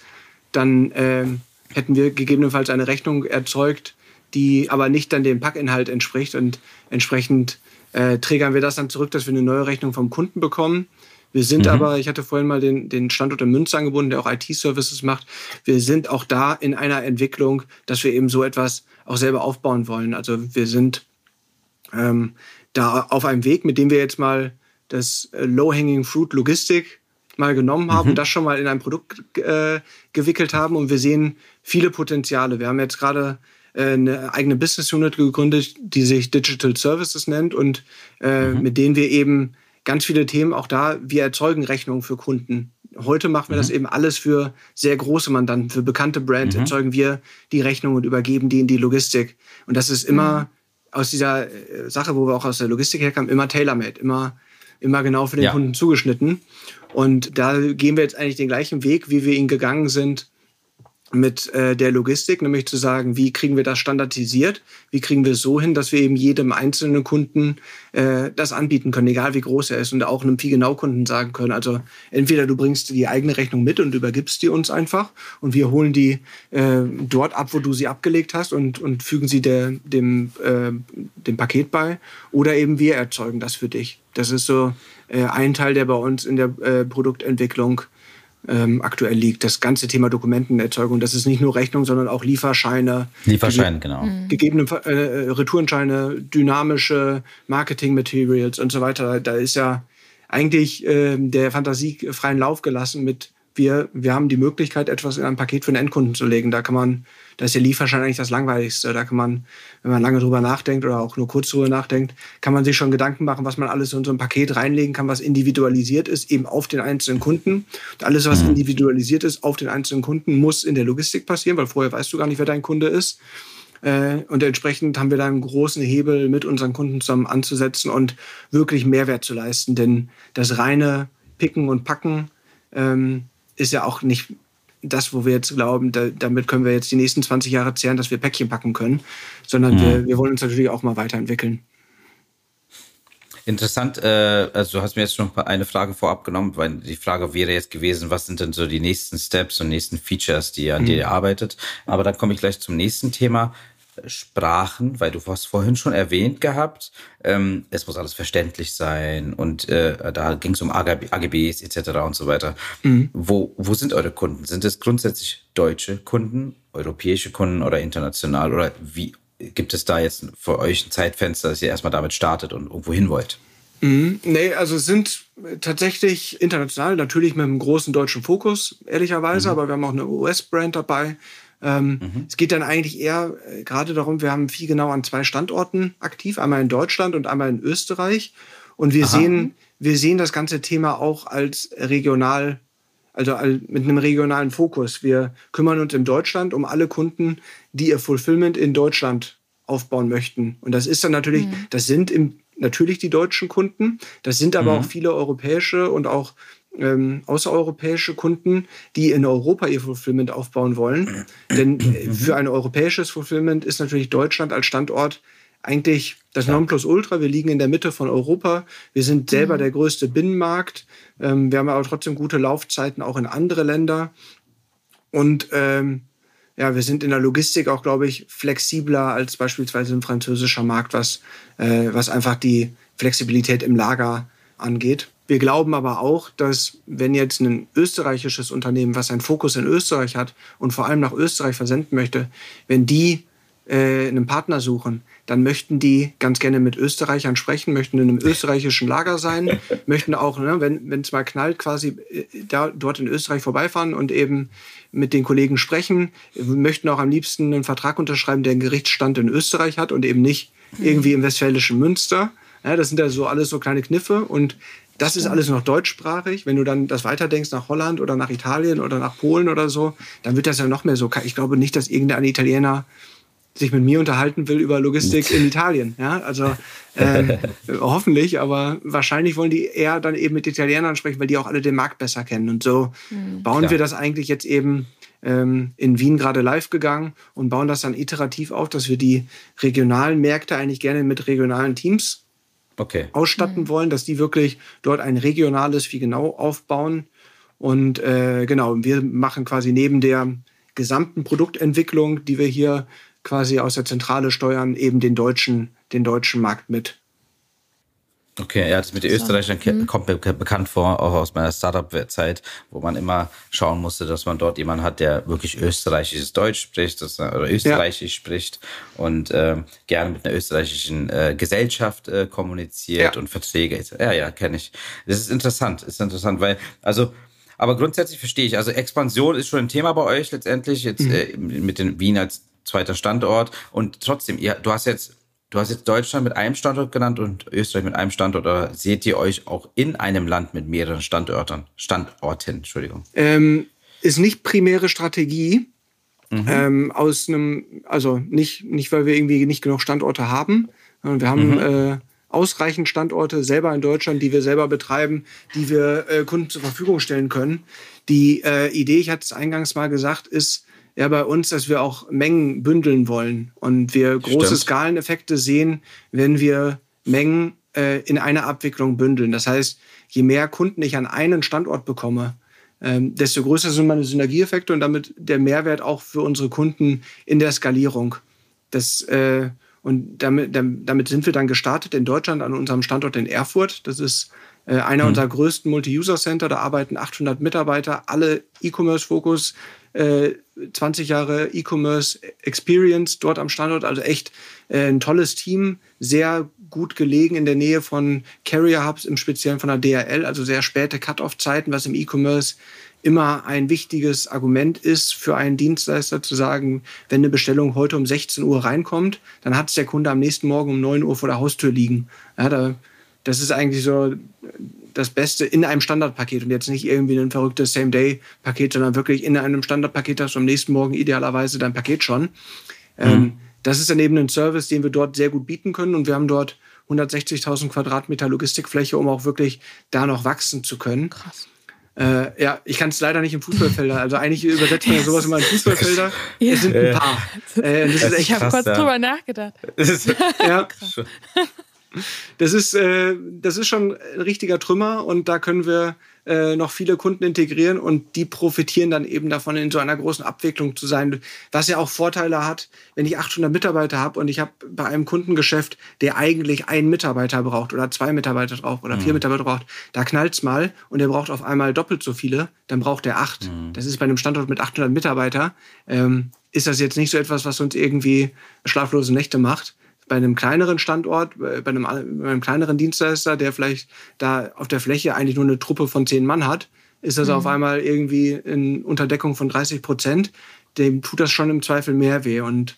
dann äh, hätten wir gegebenenfalls eine Rechnung erzeugt, die aber nicht dann dem Packinhalt entspricht. Und entsprechend äh, trägern wir das dann zurück, dass wir eine neue Rechnung vom Kunden bekommen. Wir sind mhm. aber, ich hatte vorhin mal den, den Standort in Münster angebunden, der auch IT-Services macht. Wir sind auch da in einer Entwicklung, dass wir eben so etwas auch selber aufbauen wollen. Also wir sind ähm, da auf einem Weg, mit dem wir jetzt mal das äh, Low-Hanging Fruit Logistik mal genommen haben, mhm. das schon mal in ein Produkt äh, gewickelt haben und wir sehen viele Potenziale. Wir haben jetzt gerade äh, eine eigene Business Unit gegründet, die sich Digital Services nennt und äh, mhm. mit denen wir eben ganz viele Themen auch da, wir erzeugen Rechnungen für Kunden. Heute machen wir mhm. das eben alles für sehr große Mandanten, für bekannte Brands mhm. erzeugen wir die Rechnung und übergeben die in die Logistik. Und das ist immer mhm. aus dieser äh, Sache, wo wir auch aus der Logistik herkamen, immer tailor-made, immer, immer genau für den ja. Kunden zugeschnitten. Und da gehen wir jetzt eigentlich den gleichen Weg, wie wir ihn gegangen sind mit äh, der Logistik, nämlich zu sagen, wie kriegen wir das standardisiert, wie kriegen wir es so hin, dass wir eben jedem einzelnen Kunden äh, das anbieten können, egal wie groß er ist und auch einem Vieh-Genau-Kunden sagen können. Also entweder du bringst die eigene Rechnung mit und übergibst die uns einfach und wir holen die äh, dort ab, wo du sie abgelegt hast und, und fügen sie der, dem, äh, dem Paket bei oder eben wir erzeugen das für dich. Das ist so äh, ein Teil, der bei uns in der äh, Produktentwicklung ähm, aktuell liegt. Das ganze Thema Dokumentenerzeugung, das ist nicht nur Rechnung, sondern auch Lieferscheine. Lieferscheine, genau. Mhm. Gegebene äh, Retourenscheine, dynamische Marketing-Materials und so weiter. Da ist ja eigentlich äh, der Fantasie freien Lauf gelassen mit wir, wir haben die Möglichkeit, etwas in ein Paket für den Endkunden zu legen. Da kann man da ist der Lieferschein eigentlich das Langweiligste. Da kann man, wenn man lange drüber nachdenkt oder auch nur kurz drüber nachdenkt, kann man sich schon Gedanken machen, was man alles in so ein Paket reinlegen kann, was individualisiert ist, eben auf den einzelnen Kunden. Und alles, was mhm. individualisiert ist auf den einzelnen Kunden, muss in der Logistik passieren, weil vorher weißt du gar nicht, wer dein Kunde ist. Äh, und entsprechend haben wir da einen großen Hebel mit unseren Kunden zusammen anzusetzen und wirklich Mehrwert zu leisten. Denn das reine Picken und Packen ähm, ist ja auch nicht das, wo wir jetzt glauben, da, damit können wir jetzt die nächsten 20 Jahre zehren, dass wir Päckchen packen können, sondern mhm. wir, wir wollen uns natürlich auch mal weiterentwickeln. Interessant, äh, also du hast mir jetzt schon eine Frage vorab genommen, weil die Frage wäre jetzt gewesen, was sind denn so die nächsten Steps und nächsten Features, die an mhm. dir arbeitet. Aber dann komme ich gleich zum nächsten Thema. Sprachen, weil du hast vorhin schon erwähnt gehabt, ähm, es muss alles verständlich sein und äh, da ging es um AGB, AGBs etc. und so weiter. Mhm. Wo, wo sind eure Kunden? Sind es grundsätzlich deutsche Kunden, europäische Kunden oder international oder wie gibt es da jetzt für euch ein Zeitfenster, dass ihr erstmal damit startet und irgendwo hin wollt? Mhm. Nee, also es sind tatsächlich international, natürlich mit einem großen deutschen Fokus, ehrlicherweise, mhm. aber wir haben auch eine US-Brand dabei. Ähm, mhm. Es geht dann eigentlich eher äh, gerade darum, wir haben viel genau an zwei Standorten aktiv, einmal in Deutschland und einmal in Österreich. Und wir sehen, wir sehen das ganze Thema auch als regional, also mit einem regionalen Fokus. Wir kümmern uns in Deutschland um alle Kunden, die ihr Fulfillment in Deutschland aufbauen möchten. Und das ist dann natürlich, mhm. das sind im, natürlich die deutschen Kunden, das sind aber mhm. auch viele europäische und auch ähm, außereuropäische Kunden, die in Europa ihr Fulfillment aufbauen wollen. Denn äh, <clears throat> für ein europäisches Fulfillment ist natürlich Deutschland als Standort eigentlich das Nonplusultra. Wir liegen in der Mitte von Europa. Wir sind selber mhm. der größte Binnenmarkt. Ähm, wir haben aber trotzdem gute Laufzeiten auch in andere Länder. Und ähm, ja, wir sind in der Logistik auch, glaube ich, flexibler als beispielsweise ein französischer Markt, was, äh, was einfach die Flexibilität im Lager angeht. Wir glauben aber auch, dass wenn jetzt ein österreichisches Unternehmen, was seinen Fokus in Österreich hat und vor allem nach Österreich versenden möchte, wenn die äh, einen Partner suchen, dann möchten die ganz gerne mit Österreichern sprechen, möchten in einem österreichischen Lager sein, <laughs> möchten auch, ne, wenn es mal knallt, quasi äh, da, dort in Österreich vorbeifahren und eben mit den Kollegen sprechen, möchten auch am liebsten einen Vertrag unterschreiben, der einen Gerichtsstand in Österreich hat und eben nicht mhm. irgendwie im westfälischen Münster. Ja, das sind ja so alles so kleine Kniffe und das ist alles noch deutschsprachig. Wenn du dann das weiterdenkst nach Holland oder nach Italien oder nach Polen oder so, dann wird das ja noch mehr so. Ich glaube nicht, dass irgendein Italiener sich mit mir unterhalten will über Logistik in Italien. Ja, also äh, <laughs> hoffentlich, aber wahrscheinlich wollen die eher dann eben mit Italienern sprechen, weil die auch alle den Markt besser kennen. Und so mhm. bauen Klar. wir das eigentlich jetzt eben ähm, in Wien gerade live gegangen und bauen das dann iterativ auf, dass wir die regionalen Märkte eigentlich gerne mit regionalen Teams okay. ausstatten mhm. wollen, dass die wirklich dort ein regionales wie genau aufbauen. Und äh, genau, wir machen quasi neben der gesamten Produktentwicklung, die wir hier quasi aus der Zentrale steuern eben den deutschen, den deutschen Markt mit. Okay, ja, das mit den Österreichern mhm. kommt mir bekannt vor, auch aus meiner Startup-Zeit, wo man immer schauen musste, dass man dort jemanden hat, der wirklich österreichisches Deutsch spricht das, oder österreichisch ja. spricht und äh, gerne mit einer österreichischen äh, Gesellschaft äh, kommuniziert ja. und Verträge. Ja, ja, kenne ich. Das ist interessant, ist interessant, weil, also, aber grundsätzlich verstehe ich, also Expansion ist schon ein Thema bei euch letztendlich, jetzt mhm. äh, mit den Wien als zweiter Standort und trotzdem, ihr, du hast jetzt Du hast jetzt Deutschland mit einem Standort genannt und Österreich mit einem Standort. Oder seht ihr euch auch in einem Land mit mehreren Standorten? Standorten, Entschuldigung. Ähm, ist nicht primäre Strategie. Mhm. Ähm, aus einem, also nicht, nicht, weil wir irgendwie nicht genug Standorte haben. Wir haben mhm. äh, ausreichend Standorte selber in Deutschland, die wir selber betreiben, die wir äh, Kunden zur Verfügung stellen können. Die äh, Idee, ich hatte es eingangs mal gesagt, ist, ja bei uns, dass wir auch Mengen bündeln wollen und wir große Stimmt. Skaleneffekte sehen, wenn wir Mengen äh, in einer Abwicklung bündeln. Das heißt, je mehr Kunden ich an einen Standort bekomme, ähm, desto größer sind meine Synergieeffekte und damit der Mehrwert auch für unsere Kunden in der Skalierung. Das, äh, und damit, damit sind wir dann gestartet in Deutschland an unserem Standort in Erfurt. Das ist äh, einer mhm. unserer größten Multi-User-Center. Da arbeiten 800 Mitarbeiter, alle E-Commerce-Fokus, 20 äh, Jahre E-Commerce Experience dort am Standort, also echt äh, ein tolles Team, sehr gut gelegen in der Nähe von Carrier Hubs, im Speziellen von der DRL, also sehr späte Cut-off-Zeiten, was im E-Commerce immer ein wichtiges Argument ist für einen Dienstleister zu sagen, wenn eine Bestellung heute um 16 Uhr reinkommt, dann hat es der Kunde am nächsten Morgen um 9 Uhr vor der Haustür liegen. Ja, da, das ist eigentlich so das Beste in einem Standardpaket und jetzt nicht irgendwie ein verrücktes Same-Day-Paket, sondern wirklich in einem Standardpaket hast du am nächsten Morgen idealerweise dein Paket schon. Ähm, mhm. Das ist dann eben ein Service, den wir dort sehr gut bieten können und wir haben dort 160.000 Quadratmeter Logistikfläche, um auch wirklich da noch wachsen zu können. Krass. Äh, ja, ich kann es leider nicht im Fußballfelder. Also eigentlich übersetzt man <laughs> sowas immer in Fußballfelder. Ja. Es sind ein paar. Äh, ich habe kurz ja. drüber nachgedacht. <laughs> ja. Das ist, äh, das ist schon ein richtiger Trümmer und da können wir äh, noch viele Kunden integrieren und die profitieren dann eben davon, in so einer großen Abwicklung zu sein, was ja auch Vorteile hat, wenn ich 800 Mitarbeiter habe und ich habe bei einem Kundengeschäft, der eigentlich einen Mitarbeiter braucht oder zwei Mitarbeiter braucht oder vier mhm. Mitarbeiter braucht, da knallt's mal und der braucht auf einmal doppelt so viele, dann braucht er acht. Mhm. Das ist bei einem Standort mit 800 Mitarbeiter, ähm, ist das jetzt nicht so etwas, was uns irgendwie schlaflose Nächte macht bei einem kleineren Standort, äh, bei einem, bei einem kleineren Dienstleister, der vielleicht da auf der Fläche eigentlich nur eine Truppe von zehn Mann hat, ist das mhm. auf einmal irgendwie in Unterdeckung von 30 Prozent. Dem tut das schon im Zweifel mehr weh. Und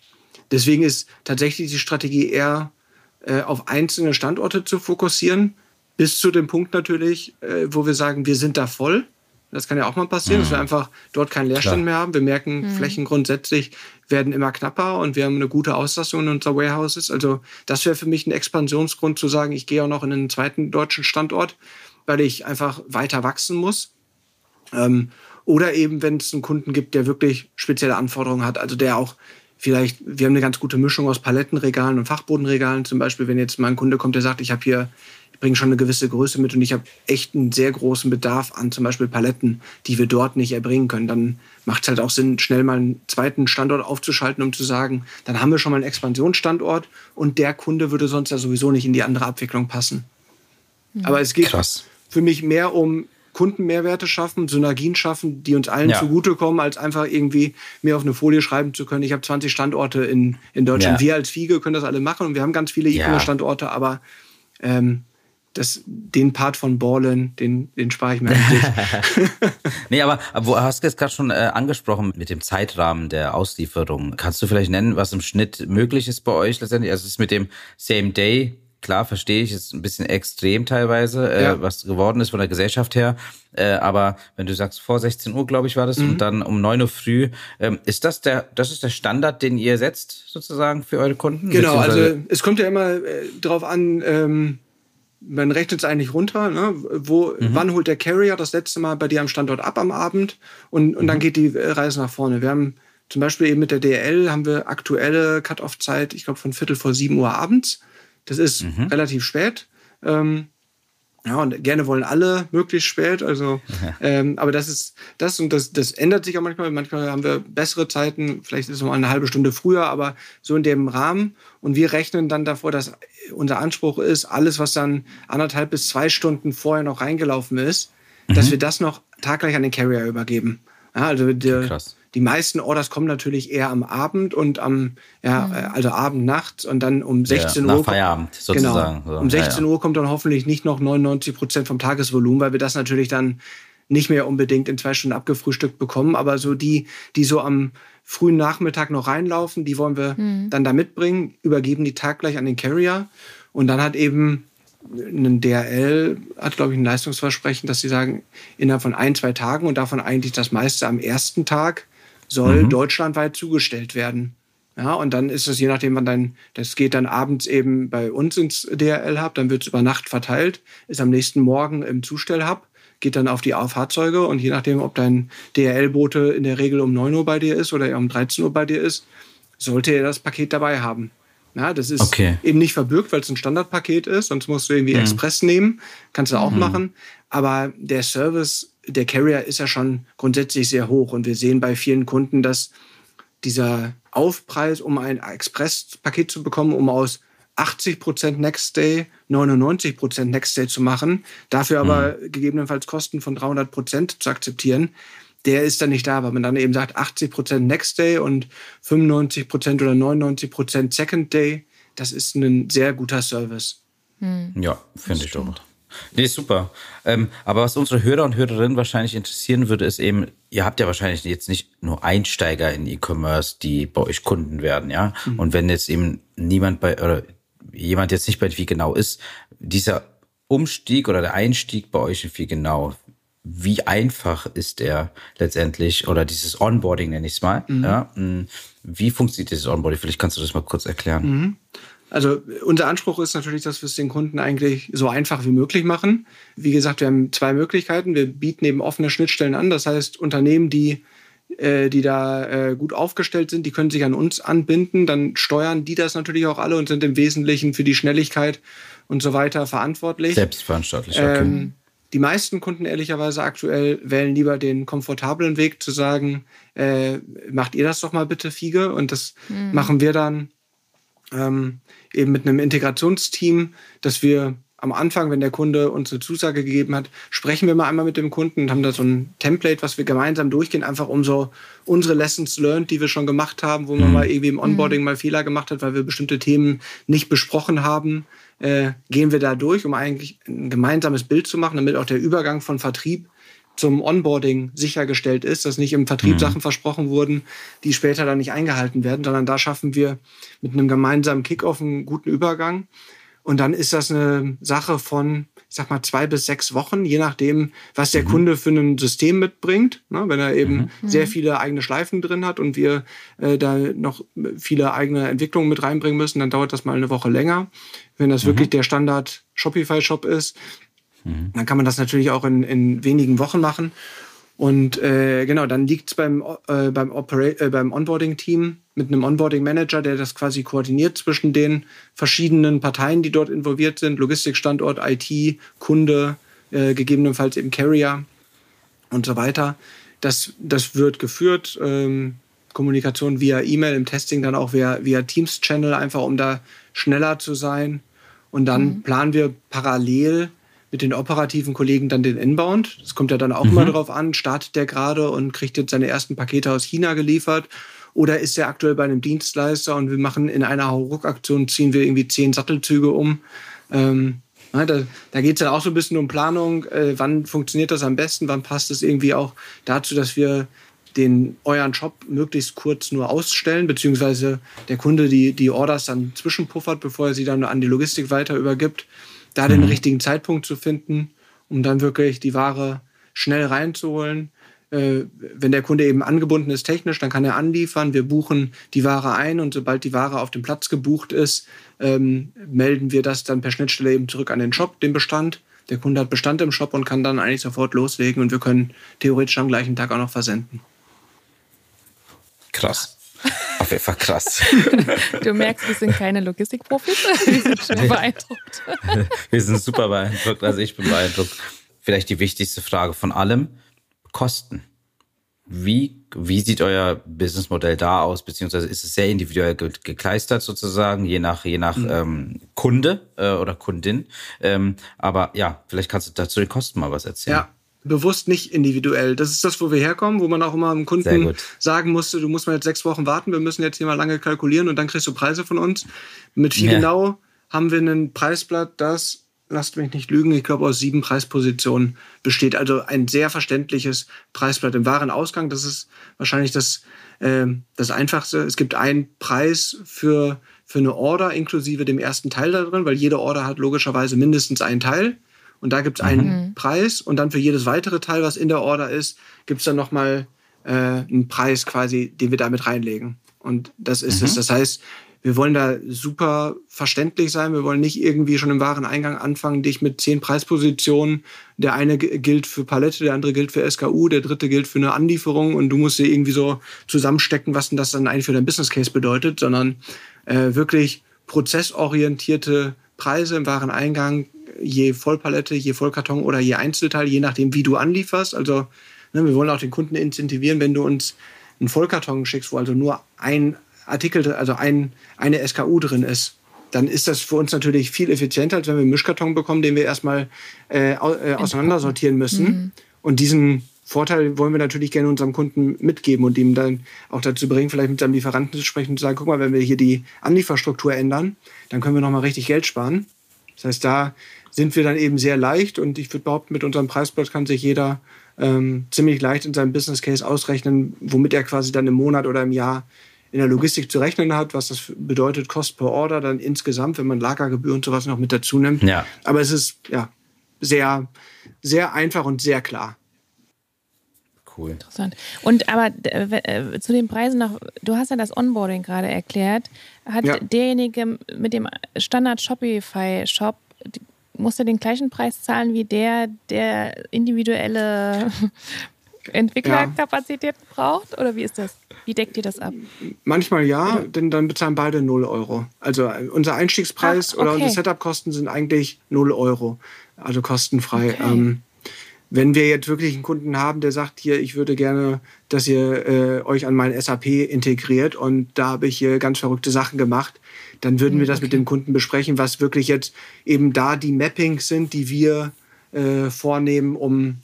deswegen ist tatsächlich die Strategie eher äh, auf einzelne Standorte zu fokussieren, bis zu dem Punkt natürlich, äh, wo wir sagen, wir sind da voll. Das kann ja auch mal passieren, mhm. dass wir mhm. einfach dort keinen Leerstand Klar. mehr haben. Wir merken, mhm. Flächen grundsätzlich werden immer knapper und wir haben eine gute Auslastung in unserer Warehouses. Also das wäre für mich ein Expansionsgrund zu sagen, ich gehe auch noch in einen zweiten deutschen Standort, weil ich einfach weiter wachsen muss. Ähm, oder eben, wenn es einen Kunden gibt, der wirklich spezielle Anforderungen hat, also der auch vielleicht, wir haben eine ganz gute Mischung aus Palettenregalen und Fachbodenregalen. Zum Beispiel, wenn jetzt mal ein Kunde kommt, der sagt, ich habe hier bringen schon eine gewisse Größe mit und ich habe echt einen sehr großen Bedarf an zum Beispiel Paletten, die wir dort nicht erbringen können. Dann macht es halt auch Sinn, schnell mal einen zweiten Standort aufzuschalten, um zu sagen, dann haben wir schon mal einen Expansionsstandort und der Kunde würde sonst ja sowieso nicht in die andere Abwicklung passen. Mhm. Aber es geht Krass. für mich mehr um Kundenmehrwerte schaffen, Synergien schaffen, die uns allen ja. zugutekommen, als einfach irgendwie mir auf eine Folie schreiben zu können. Ich habe 20 Standorte in, in Deutschland. Ja. Wir als Fiege können das alle machen und wir haben ganz viele E-Commerce-Standorte, aber ähm, das, den Part von Ballen, den, den spare ich mir eigentlich. <laughs> nee, aber, aber du hast jetzt gerade schon äh, angesprochen mit dem Zeitrahmen der Auslieferung. Kannst du vielleicht nennen, was im Schnitt möglich ist bei euch letztendlich? Also es ist mit dem Same Day, klar, verstehe ich, ist ein bisschen extrem teilweise, äh, ja. was geworden ist von der Gesellschaft her. Äh, aber wenn du sagst, vor 16 Uhr, glaube ich, war das, mhm. und dann um 9 Uhr früh, ähm, ist das der, das ist der Standard, den ihr setzt, sozusagen, für eure Kunden? Genau, also es kommt ja immer äh, drauf an, ähm, man rechnet es eigentlich runter, ne? Wo, mhm. wann holt der Carrier das letzte Mal bei dir am Standort ab am Abend und, und mhm. dann geht die Reise nach vorne. Wir haben zum Beispiel eben mit der DL haben wir aktuelle Cut-off-Zeit, ich glaube von Viertel vor sieben Uhr abends. Das ist mhm. relativ spät. Ähm, Ja, und gerne wollen alle möglichst spät. Also, ähm, aber das ist das und das, das ändert sich auch manchmal. Manchmal haben wir bessere Zeiten, vielleicht ist es mal eine halbe Stunde früher, aber so in dem Rahmen. Und wir rechnen dann davor, dass unser Anspruch ist, alles, was dann anderthalb bis zwei Stunden vorher noch reingelaufen ist, mhm. dass wir das noch taggleich an den Carrier übergeben. Ja, also Krass die meisten Orders kommen natürlich eher am Abend und am, ja, mhm. Äh, also Abend, nachts und dann um 16 ja, Uhr. Feierabend sozusagen. Genau, um 16 ja, ja. Uhr kommt dann hoffentlich nicht noch 99 Prozent vom Tagesvolumen, weil wir das natürlich dann nicht mehr unbedingt in zwei Stunden abgefrühstückt bekommen. Aber so die, die so am frühen Nachmittag noch reinlaufen, die wollen wir mhm. dann da mitbringen, übergeben die Tag gleich an den Carrier. Und dann hat eben ein DRL hat, glaube ich, ein Leistungsversprechen, dass sie sagen, innerhalb von ein, zwei Tagen und davon eigentlich das meiste am ersten Tag soll mhm. deutschlandweit zugestellt werden. Ja, und dann ist es je nachdem, wann dann, das geht dann abends eben bei uns ins DRL-Hub, dann wird es über Nacht verteilt, ist am nächsten Morgen im Zustellhub, geht dann auf die Fahrzeuge und je nachdem, ob dein DRL-Bote in der Regel um 9 Uhr bei dir ist oder um 13 Uhr bei dir ist, sollte er das Paket dabei haben. Ja, das ist okay. eben nicht verbürgt, weil es ein Standardpaket ist, sonst musst du irgendwie mhm. Express nehmen, kannst du auch mhm. machen. Aber der Service der Carrier ist ja schon grundsätzlich sehr hoch und wir sehen bei vielen Kunden, dass dieser Aufpreis, um ein Express-Paket zu bekommen, um aus 80% Next Day 99% Next Day zu machen, dafür aber mhm. gegebenenfalls Kosten von 300% zu akzeptieren, der ist dann nicht da, weil man dann eben sagt 80% Next Day und 95% oder 99% Second Day, das ist ein sehr guter Service. Mhm. Ja, finde ich auch. Nee, super. Ähm, aber was unsere Hörer und Hörerinnen wahrscheinlich interessieren würde, ist eben, ihr habt ja wahrscheinlich jetzt nicht nur Einsteiger in E-Commerce, die bei euch Kunden werden, ja. Mhm. Und wenn jetzt eben niemand bei, oder jemand jetzt nicht bei wie genau ist, dieser Umstieg oder der Einstieg bei euch in wie genau, wie einfach ist der letztendlich oder dieses Onboarding nenne ich es mal, mhm. ja. Hm, wie funktioniert dieses Onboarding? Vielleicht kannst du das mal kurz erklären. Mhm. Also unser Anspruch ist natürlich, dass wir es den Kunden eigentlich so einfach wie möglich machen. Wie gesagt, wir haben zwei Möglichkeiten. Wir bieten eben offene Schnittstellen an. Das heißt, Unternehmen, die, äh, die da äh, gut aufgestellt sind, die können sich an uns anbinden. Dann steuern die das natürlich auch alle und sind im Wesentlichen für die Schnelligkeit und so weiter verantwortlich. Selbstverantwortlich, okay. Ähm, die meisten Kunden ehrlicherweise aktuell wählen lieber den komfortablen Weg zu sagen, äh, macht ihr das doch mal bitte, Fiege. Und das mhm. machen wir dann ähm, eben mit einem Integrationsteam, dass wir am Anfang, wenn der Kunde uns eine Zusage gegeben hat, sprechen wir mal einmal mit dem Kunden und haben da so ein Template, was wir gemeinsam durchgehen, einfach um so unsere Lessons learned, die wir schon gemacht haben, wo man mhm. mal irgendwie im Onboarding mhm. mal Fehler gemacht hat, weil wir bestimmte Themen nicht besprochen haben, äh, gehen wir da durch, um eigentlich ein gemeinsames Bild zu machen, damit auch der Übergang von Vertrieb zum Onboarding sichergestellt ist, dass nicht im Vertrieb mhm. Sachen versprochen wurden, die später dann nicht eingehalten werden, sondern da schaffen wir mit einem gemeinsamen Kickoff einen guten Übergang. Und dann ist das eine Sache von, ich sag mal, zwei bis sechs Wochen, je nachdem, was der mhm. Kunde für ein System mitbringt. Ne, wenn er eben mhm. sehr viele eigene Schleifen drin hat und wir äh, da noch viele eigene Entwicklungen mit reinbringen müssen, dann dauert das mal eine Woche länger. Wenn das mhm. wirklich der Standard Shopify-Shop ist, Mhm. Dann kann man das natürlich auch in, in wenigen Wochen machen. Und äh, genau, dann liegt es beim, äh, beim, äh, beim Onboarding-Team mit einem Onboarding-Manager, der das quasi koordiniert zwischen den verschiedenen Parteien, die dort involviert sind, Logistikstandort, IT, Kunde, äh, gegebenenfalls eben Carrier und so weiter. Das, das wird geführt, ähm, Kommunikation via E-Mail, im Testing dann auch via, via Teams-Channel, einfach um da schneller zu sein. Und dann mhm. planen wir parallel mit den operativen Kollegen dann den Inbound. Das kommt ja dann auch mhm. immer darauf an, startet der gerade und kriegt jetzt seine ersten Pakete aus China geliefert oder ist er aktuell bei einem Dienstleister und wir machen in einer Hauruck-Aktion, ziehen wir irgendwie zehn Sattelzüge um. Ähm, da, da geht es dann auch so ein bisschen um Planung. Äh, wann funktioniert das am besten? Wann passt es irgendwie auch dazu, dass wir den euren Shop möglichst kurz nur ausstellen, beziehungsweise der Kunde die, die Orders dann zwischenpuffert, bevor er sie dann an die Logistik weiter übergibt da mhm. den richtigen Zeitpunkt zu finden, um dann wirklich die Ware schnell reinzuholen. Äh, wenn der Kunde eben angebunden ist technisch, dann kann er anliefern. Wir buchen die Ware ein und sobald die Ware auf dem Platz gebucht ist, ähm, melden wir das dann per Schnittstelle eben zurück an den Shop, den Bestand. Der Kunde hat Bestand im Shop und kann dann eigentlich sofort loslegen und wir können theoretisch am gleichen Tag auch noch versenden. Krass. <laughs> Auf jeden Fall krass. <laughs> Du merkst, wir sind keine Logistikprofis. Wir sind schon <laughs> beeindruckt. <laughs> Wir sind super beeindruckt. Also ich bin beeindruckt. Vielleicht die wichtigste Frage von allem. Kosten. Wie, wie sieht euer Businessmodell da aus? Beziehungsweise ist es sehr individuell gekleistert sozusagen, je nach, je nach mhm. ähm, Kunde äh, oder Kundin. Ähm, aber ja, vielleicht kannst du dazu den Kosten mal was erzählen. Ja, bewusst nicht individuell. Das ist das, wo wir herkommen, wo man auch immer dem Kunden sagen musste, du musst mal jetzt sechs Wochen warten, wir müssen jetzt hier mal lange kalkulieren und dann kriegst du Preise von uns. Mit viel ja. genau haben wir ein Preisblatt, das lasst mich nicht lügen, ich glaube aus sieben Preispositionen besteht. Also ein sehr verständliches Preisblatt im Warenausgang. Das ist wahrscheinlich das, äh, das Einfachste. Es gibt einen Preis für, für eine Order inklusive dem ersten Teil da drin, weil jede Order hat logischerweise mindestens einen Teil. Und da gibt es einen mhm. Preis und dann für jedes weitere Teil, was in der Order ist, gibt es dann nochmal äh, einen Preis quasi, den wir damit reinlegen. Und das ist mhm. es. Das heißt, wir wollen da super verständlich sein. Wir wollen nicht irgendwie schon im Wareneingang anfangen, dich mit zehn Preispositionen. Der eine gilt für Palette, der andere gilt für SKU, der dritte gilt für eine Anlieferung und du musst dir irgendwie so zusammenstecken, was denn das dann eigentlich für dein Business Case bedeutet, sondern äh, wirklich prozessorientierte Preise im Wareneingang, je Vollpalette, je Vollkarton oder je Einzelteil, je nachdem, wie du anlieferst. Also ne, wir wollen auch den Kunden incentivieren, wenn du uns einen Vollkarton schickst, wo also nur ein Artikel, also ein, eine SKU drin ist, dann ist das für uns natürlich viel effizienter, als wenn wir einen Mischkarton bekommen, den wir erstmal äh, äh, auseinandersortieren müssen. Mhm. Und diesen Vorteil wollen wir natürlich gerne unserem Kunden mitgeben und ihm dann auch dazu bringen, vielleicht mit seinem Lieferanten zu sprechen und zu sagen, guck mal, wenn wir hier die Anlieferstruktur ändern, dann können wir nochmal richtig Geld sparen. Das heißt, da sind wir dann eben sehr leicht und ich würde behaupten, mit unserem Preisblatt kann sich jeder ähm, ziemlich leicht in seinem Business Case ausrechnen, womit er quasi dann im Monat oder im Jahr in der Logistik zu rechnen hat, was das bedeutet, Kost per Order dann insgesamt, wenn man Lagergebühren und sowas noch mit dazu nimmt. Ja. Aber es ist ja sehr, sehr einfach und sehr klar. Cool. Interessant. Und aber äh, zu den Preisen noch, du hast ja das Onboarding gerade erklärt. Hat ja. derjenige mit dem Standard Shopify Shop muss er den gleichen Preis zahlen wie der, der individuelle <laughs> Entwicklerkapazitäten ja. braucht? Oder wie ist das? Wie deckt ihr das ab? Manchmal ja, denn dann bezahlen beide 0 Euro. Also äh, unser Einstiegspreis Ach, okay. oder unsere Setup-Kosten sind eigentlich 0 Euro. Also kostenfrei. Okay. Ähm, wenn wir jetzt wirklich einen Kunden haben, der sagt, hier, ich würde gerne, dass ihr äh, euch an mein SAP integriert und da habe ich hier ganz verrückte Sachen gemacht, dann würden wir das okay. mit dem Kunden besprechen, was wirklich jetzt eben da die Mappings sind, die wir äh, vornehmen, um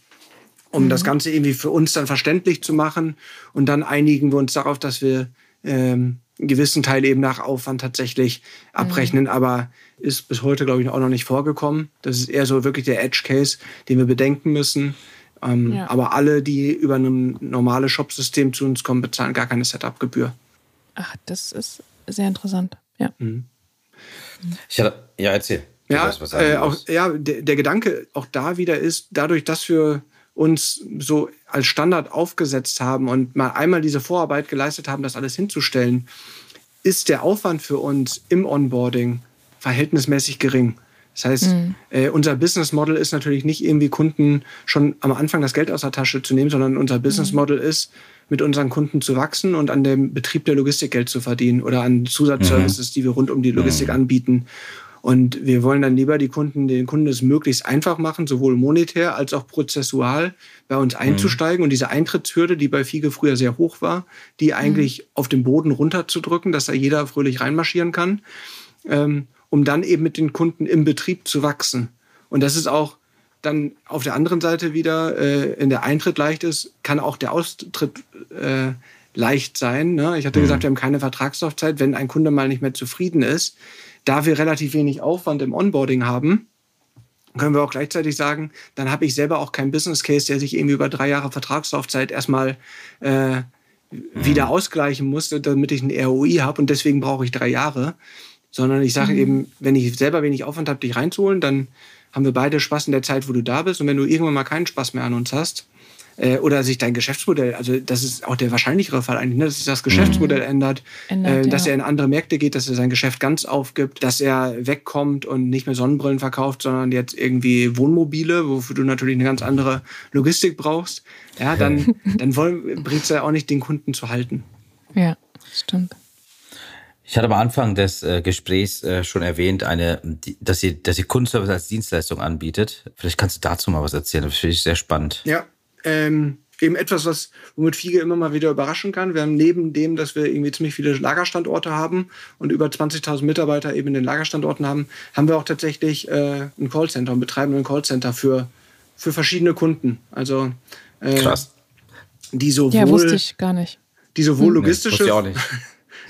um mhm. das Ganze irgendwie für uns dann verständlich zu machen. Und dann einigen wir uns darauf, dass wir ähm, einen gewissen Teil eben nach Aufwand tatsächlich abrechnen. Mhm. Aber ist bis heute, glaube ich, auch noch nicht vorgekommen. Das ist eher so wirklich der Edge-Case, den wir bedenken müssen. Ähm, ja. Aber alle, die über ein normales Shop-System zu uns kommen, bezahlen gar keine Setup-Gebühr. Ach, das ist sehr interessant. Ja. Mhm. Ich hatte, ja, erzähl. Ja, äh, auch, ja der, der, Gedanke auch da wieder ist, dadurch, dass wir uns so als Standard aufgesetzt haben und mal einmal diese Vorarbeit geleistet haben, das alles hinzustellen, ist der Aufwand für uns im Onboarding verhältnismäßig gering. Das heißt, mhm. äh, unser Business Model ist natürlich nicht irgendwie Kunden schon am Anfang das Geld aus der Tasche zu nehmen, sondern unser Business mhm. Model ist, mit unseren Kunden zu wachsen und an dem Betrieb der Logistik Geld zu verdienen oder an Zusatzservices, mhm. die wir rund um die Logistik mhm. anbieten. Und wir wollen dann lieber die Kunden, den Kunden es möglichst einfach machen, sowohl monetär als auch prozessual bei uns mhm. einzusteigen mhm. und diese Eintrittshürde, die bei Fiege früher sehr hoch war, die eigentlich mhm. auf den Boden runterzudrücken, dass da jeder fröhlich reinmarschieren kann, ähm, um dann eben mit den Kunden im Betrieb zu wachsen. Und das ist auch dann auf der anderen Seite wieder, äh, in der Eintritt leicht ist, kann auch der Austritt äh, leicht sein. Ne? Ich hatte mhm. gesagt, wir haben keine Vertragslaufzeit. Wenn ein Kunde mal nicht mehr zufrieden ist, da wir relativ wenig Aufwand im Onboarding haben, können wir auch gleichzeitig sagen, dann habe ich selber auch keinen Business Case, der sich irgendwie über drei Jahre Vertragslaufzeit erstmal äh, wieder mhm. ausgleichen muss, damit ich ein ROI habe und deswegen brauche ich drei Jahre. Sondern ich sage mhm. eben, wenn ich selber wenig Aufwand habe, dich reinzuholen, dann haben wir beide Spaß in der Zeit, wo du da bist. Und wenn du irgendwann mal keinen Spaß mehr an uns hast, äh, oder sich dein Geschäftsmodell, also das ist auch der wahrscheinlichere Fall eigentlich, ne, dass sich das Geschäftsmodell mhm. ändert, ändert äh, dass ja. er in andere Märkte geht, dass er sein Geschäft ganz aufgibt, dass er wegkommt und nicht mehr Sonnenbrillen verkauft, sondern jetzt irgendwie Wohnmobile, wofür du natürlich eine ganz andere Logistik brauchst, ja, dann, dann bringt es ja auch nicht, den Kunden zu halten. Ja. Stimmt. Ich hatte am Anfang des äh, Gesprächs äh, schon erwähnt, eine, die, dass sie, dass sie Kundenservice als Dienstleistung anbietet. Vielleicht kannst du dazu mal was erzählen. Das finde ich sehr spannend. Ja, ähm, eben etwas, was womit Fiege immer mal wieder überraschen kann. Wir haben neben dem, dass wir irgendwie ziemlich viele Lagerstandorte haben und über 20.000 Mitarbeiter eben in den Lagerstandorten haben, haben wir auch tatsächlich äh, ein Callcenter und betreiben ein Callcenter für, für verschiedene Kunden. Also äh, Krass. Die sowohl, ja, wusste ich gar nicht. Die sowohl logistische. Nee, ich auch nicht.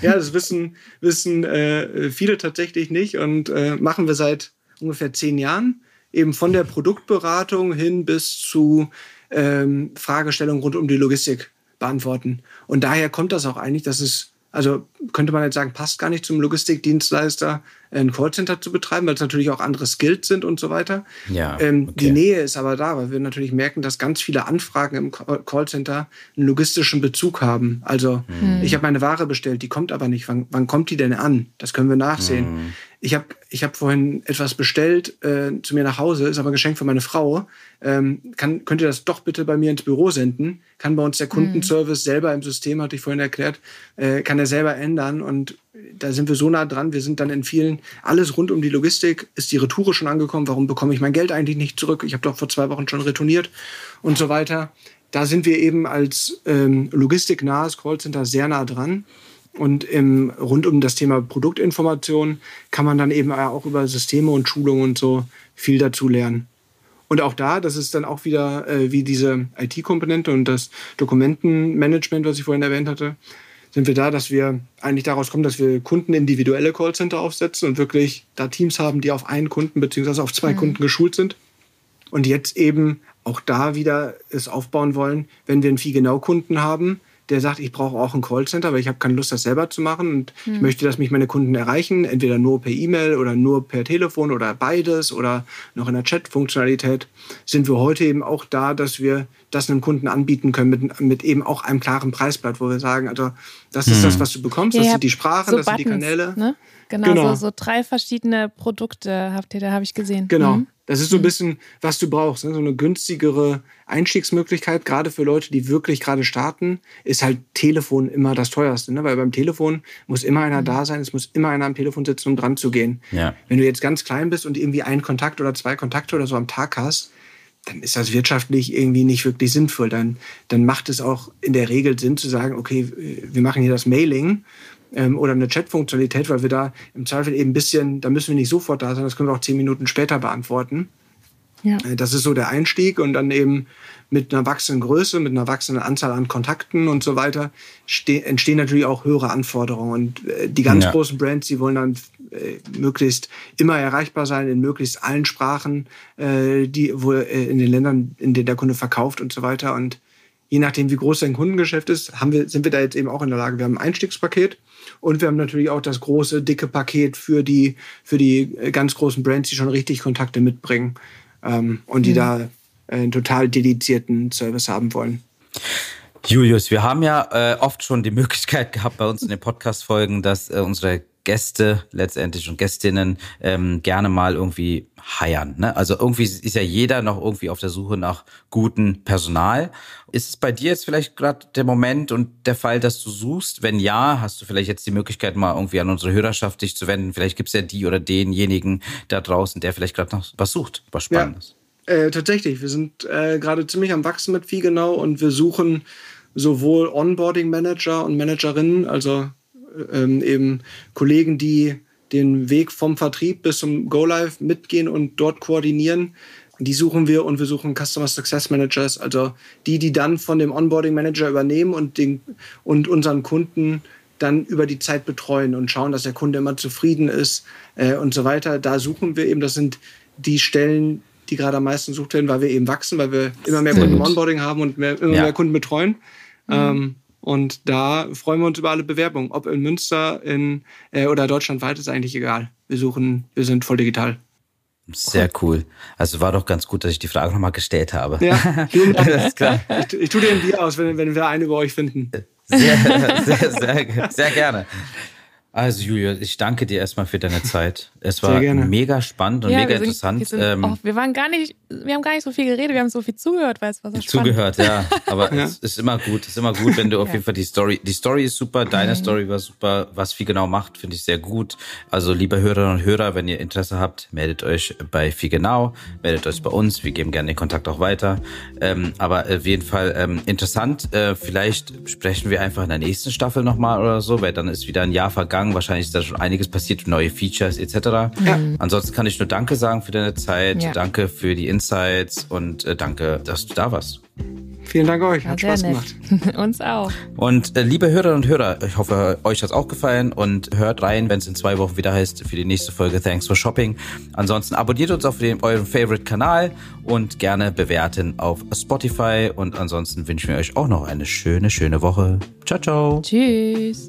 Ja, das wissen, wissen äh, viele tatsächlich nicht und äh, machen wir seit ungefähr zehn Jahren. Eben von der Produktberatung hin bis zu ähm, Fragestellungen rund um die Logistik beantworten. Und daher kommt das auch eigentlich, dass es, also könnte man jetzt sagen, passt gar nicht zum Logistikdienstleister, ein Callcenter zu betreiben, weil es natürlich auch andere Skills sind und so weiter. Ja, ähm, okay. Die Nähe ist aber da, weil wir natürlich merken, dass ganz viele Anfragen im Callcenter einen logistischen Bezug haben. Also mhm. ich habe meine Ware bestellt, die kommt aber nicht. Wann, wann kommt die denn an? Das können wir nachsehen. Mhm. Ich habe ich hab vorhin etwas bestellt äh, zu mir nach Hause, ist aber ein Geschenk für meine Frau. Ähm, kann, könnt ihr das doch bitte bei mir ins Büro senden? Kann bei uns der Kundenservice mhm. selber im System, hatte ich vorhin erklärt, äh, kann er selber ändern. Und da sind wir so nah dran. Wir sind dann in vielen, alles rund um die Logistik. Ist die Retoure schon angekommen? Warum bekomme ich mein Geld eigentlich nicht zurück? Ich habe doch vor zwei Wochen schon retourniert und so weiter. Da sind wir eben als ähm, logistiknahes Callcenter sehr nah dran. Und im, rund um das Thema Produktinformation kann man dann eben auch über Systeme und Schulungen und so viel dazu lernen. Und auch da, das ist dann auch wieder äh, wie diese IT-Komponente und das Dokumentenmanagement, was ich vorhin erwähnt hatte, sind wir da, dass wir eigentlich daraus kommen, dass wir Kunden individuelle Callcenter aufsetzen und wirklich da Teams haben, die auf einen Kunden beziehungsweise auf zwei mhm. Kunden geschult sind. Und jetzt eben auch da wieder es aufbauen wollen, wenn wir einen Vieh-Genau-Kunden haben, der sagt, ich brauche auch ein Callcenter, weil ich habe keine Lust, das selber zu machen und mhm. ich möchte, dass mich meine Kunden erreichen, entweder nur per E-Mail oder nur per Telefon oder beides oder noch in der Chat-Funktionalität, sind wir heute eben auch da, dass wir das einem Kunden anbieten können mit, mit eben auch einem klaren Preisblatt, wo wir sagen, also das ist mhm. das, was du bekommst, ja, das sind die Sprachen, so das Buttons, sind die Kanäle. Ne? Genau, genau. So, so, drei verschiedene Produkte habt ihr, da habe ich gesehen. Genau. Mhm. Das ist so ein mhm. bisschen, was du brauchst. Ne? So eine günstigere Einstiegsmöglichkeit, gerade für Leute, die wirklich gerade starten, ist halt Telefon immer das teuerste. Ne? Weil beim Telefon muss immer einer mhm. da sein, es muss immer einer am Telefon sitzen, um dran zu gehen. Ja. Wenn du jetzt ganz klein bist und irgendwie einen Kontakt oder zwei Kontakte oder so am Tag hast, dann ist das wirtschaftlich irgendwie nicht wirklich sinnvoll. Dann, dann macht es auch in der Regel Sinn zu sagen, okay, wir machen hier das Mailing ähm, oder eine Chat-Funktionalität, weil wir da im Zweifel eben ein bisschen, da müssen wir nicht sofort da sein, das können wir auch zehn Minuten später beantworten. Ja. Äh, das ist so der Einstieg und dann eben mit einer wachsenden Größe, mit einer wachsenden Anzahl an Kontakten und so weiter entstehen natürlich auch höhere Anforderungen. Und äh, die ganz ja. großen Brands, die wollen dann äh, möglichst immer erreichbar sein in möglichst allen Sprachen, äh, die wo äh, in den Ländern, in denen der Kunde verkauft und so weiter. Und je nachdem, wie groß sein Kundengeschäft ist, haben wir, sind wir da jetzt eben auch in der Lage. Wir haben ein Einstiegspaket und wir haben natürlich auch das große, dicke Paket für die, für die äh, ganz großen Brands, die schon richtig Kontakte mitbringen ähm, und die mhm. da einen total dedizierten Service haben wollen. Julius, wir haben ja äh, oft schon die Möglichkeit gehabt bei uns in den Podcast-Folgen, dass äh, unsere Gäste letztendlich und Gästinnen ähm, gerne mal irgendwie heiern. Ne? Also irgendwie ist ja jeder noch irgendwie auf der Suche nach gutem Personal. Ist es bei dir jetzt vielleicht gerade der Moment und der Fall, dass du suchst? Wenn ja, hast du vielleicht jetzt die Möglichkeit, mal irgendwie an unsere Hörerschaft dich zu wenden. Vielleicht gibt es ja die oder denjenigen da draußen, der vielleicht gerade noch was sucht, was Spannendes. Ja, äh, tatsächlich. Wir sind äh, gerade ziemlich am Wachsen mit Vieh genau und wir suchen sowohl Onboarding-Manager und Managerinnen, also ähm, eben Kollegen, die den Weg vom Vertrieb bis zum Go Live mitgehen und dort koordinieren. Die suchen wir und wir suchen Customer Success Managers, also die, die dann von dem Onboarding Manager übernehmen und, den, und unseren Kunden dann über die Zeit betreuen und schauen, dass der Kunde immer zufrieden ist äh, und so weiter. Da suchen wir eben, das sind die Stellen, die gerade am meisten gesucht werden, weil wir eben wachsen, weil wir immer mehr Kunden im Onboarding haben und mehr, immer ja. mehr Kunden betreuen. Mhm. Ähm, und da freuen wir uns über alle Bewerbungen. Ob in Münster in, äh, oder deutschlandweit ist eigentlich egal. Wir suchen, wir sind voll digital. Sehr cool. Also war doch ganz gut, dass ich die Frage nochmal gestellt habe. Ja, <laughs> das klar. Ich, ich tue dir ein Bier aus, wenn, wenn wir eine über euch finden. Sehr, sehr, sehr, sehr gerne. Also Julia, ich danke dir erstmal für deine Zeit. Es war mega spannend und ja, mega wir sind, interessant. Wir, sind, ähm, oh, wir, waren gar nicht wir haben gar nicht so viel geredet, wir haben so viel zugehört, weil es war so Zugehört, ja. Aber ja. es ist immer gut, es ist immer gut, wenn du auf ja. jeden Fall die Story, die Story ist super, deine mhm. Story war super, was viel genau macht, finde ich sehr gut. Also liebe Hörerinnen und Hörer, wenn ihr Interesse habt, meldet euch bei viel genau, meldet euch bei uns, wir geben gerne den Kontakt auch weiter. Ähm, aber auf jeden Fall ähm, interessant, äh, vielleicht sprechen wir einfach in der nächsten Staffel nochmal oder so, weil dann ist wieder ein Jahr vergangen, wahrscheinlich ist da schon einiges passiert, neue Features etc. Ja. Ansonsten kann ich nur Danke sagen für deine Zeit, ja. danke für die Insights und äh, danke, dass du da warst. Vielen Dank euch, hat Spaß nett. gemacht. <laughs> Uns auch. Und äh, liebe Hörerinnen und Hörer, ich hoffe, euch hat's auch gefallen und hört rein, wenn es in zwei Wochen wieder heißt, für die nächste Folge Thanks for Shopping. Ansonsten abonniert uns auf dem, eurem Favorite-Kanal und gerne bewerten auf Spotify. Und ansonsten wünschen wir euch auch noch eine schöne, schöne Woche. Ciao, ciao. Tschüss.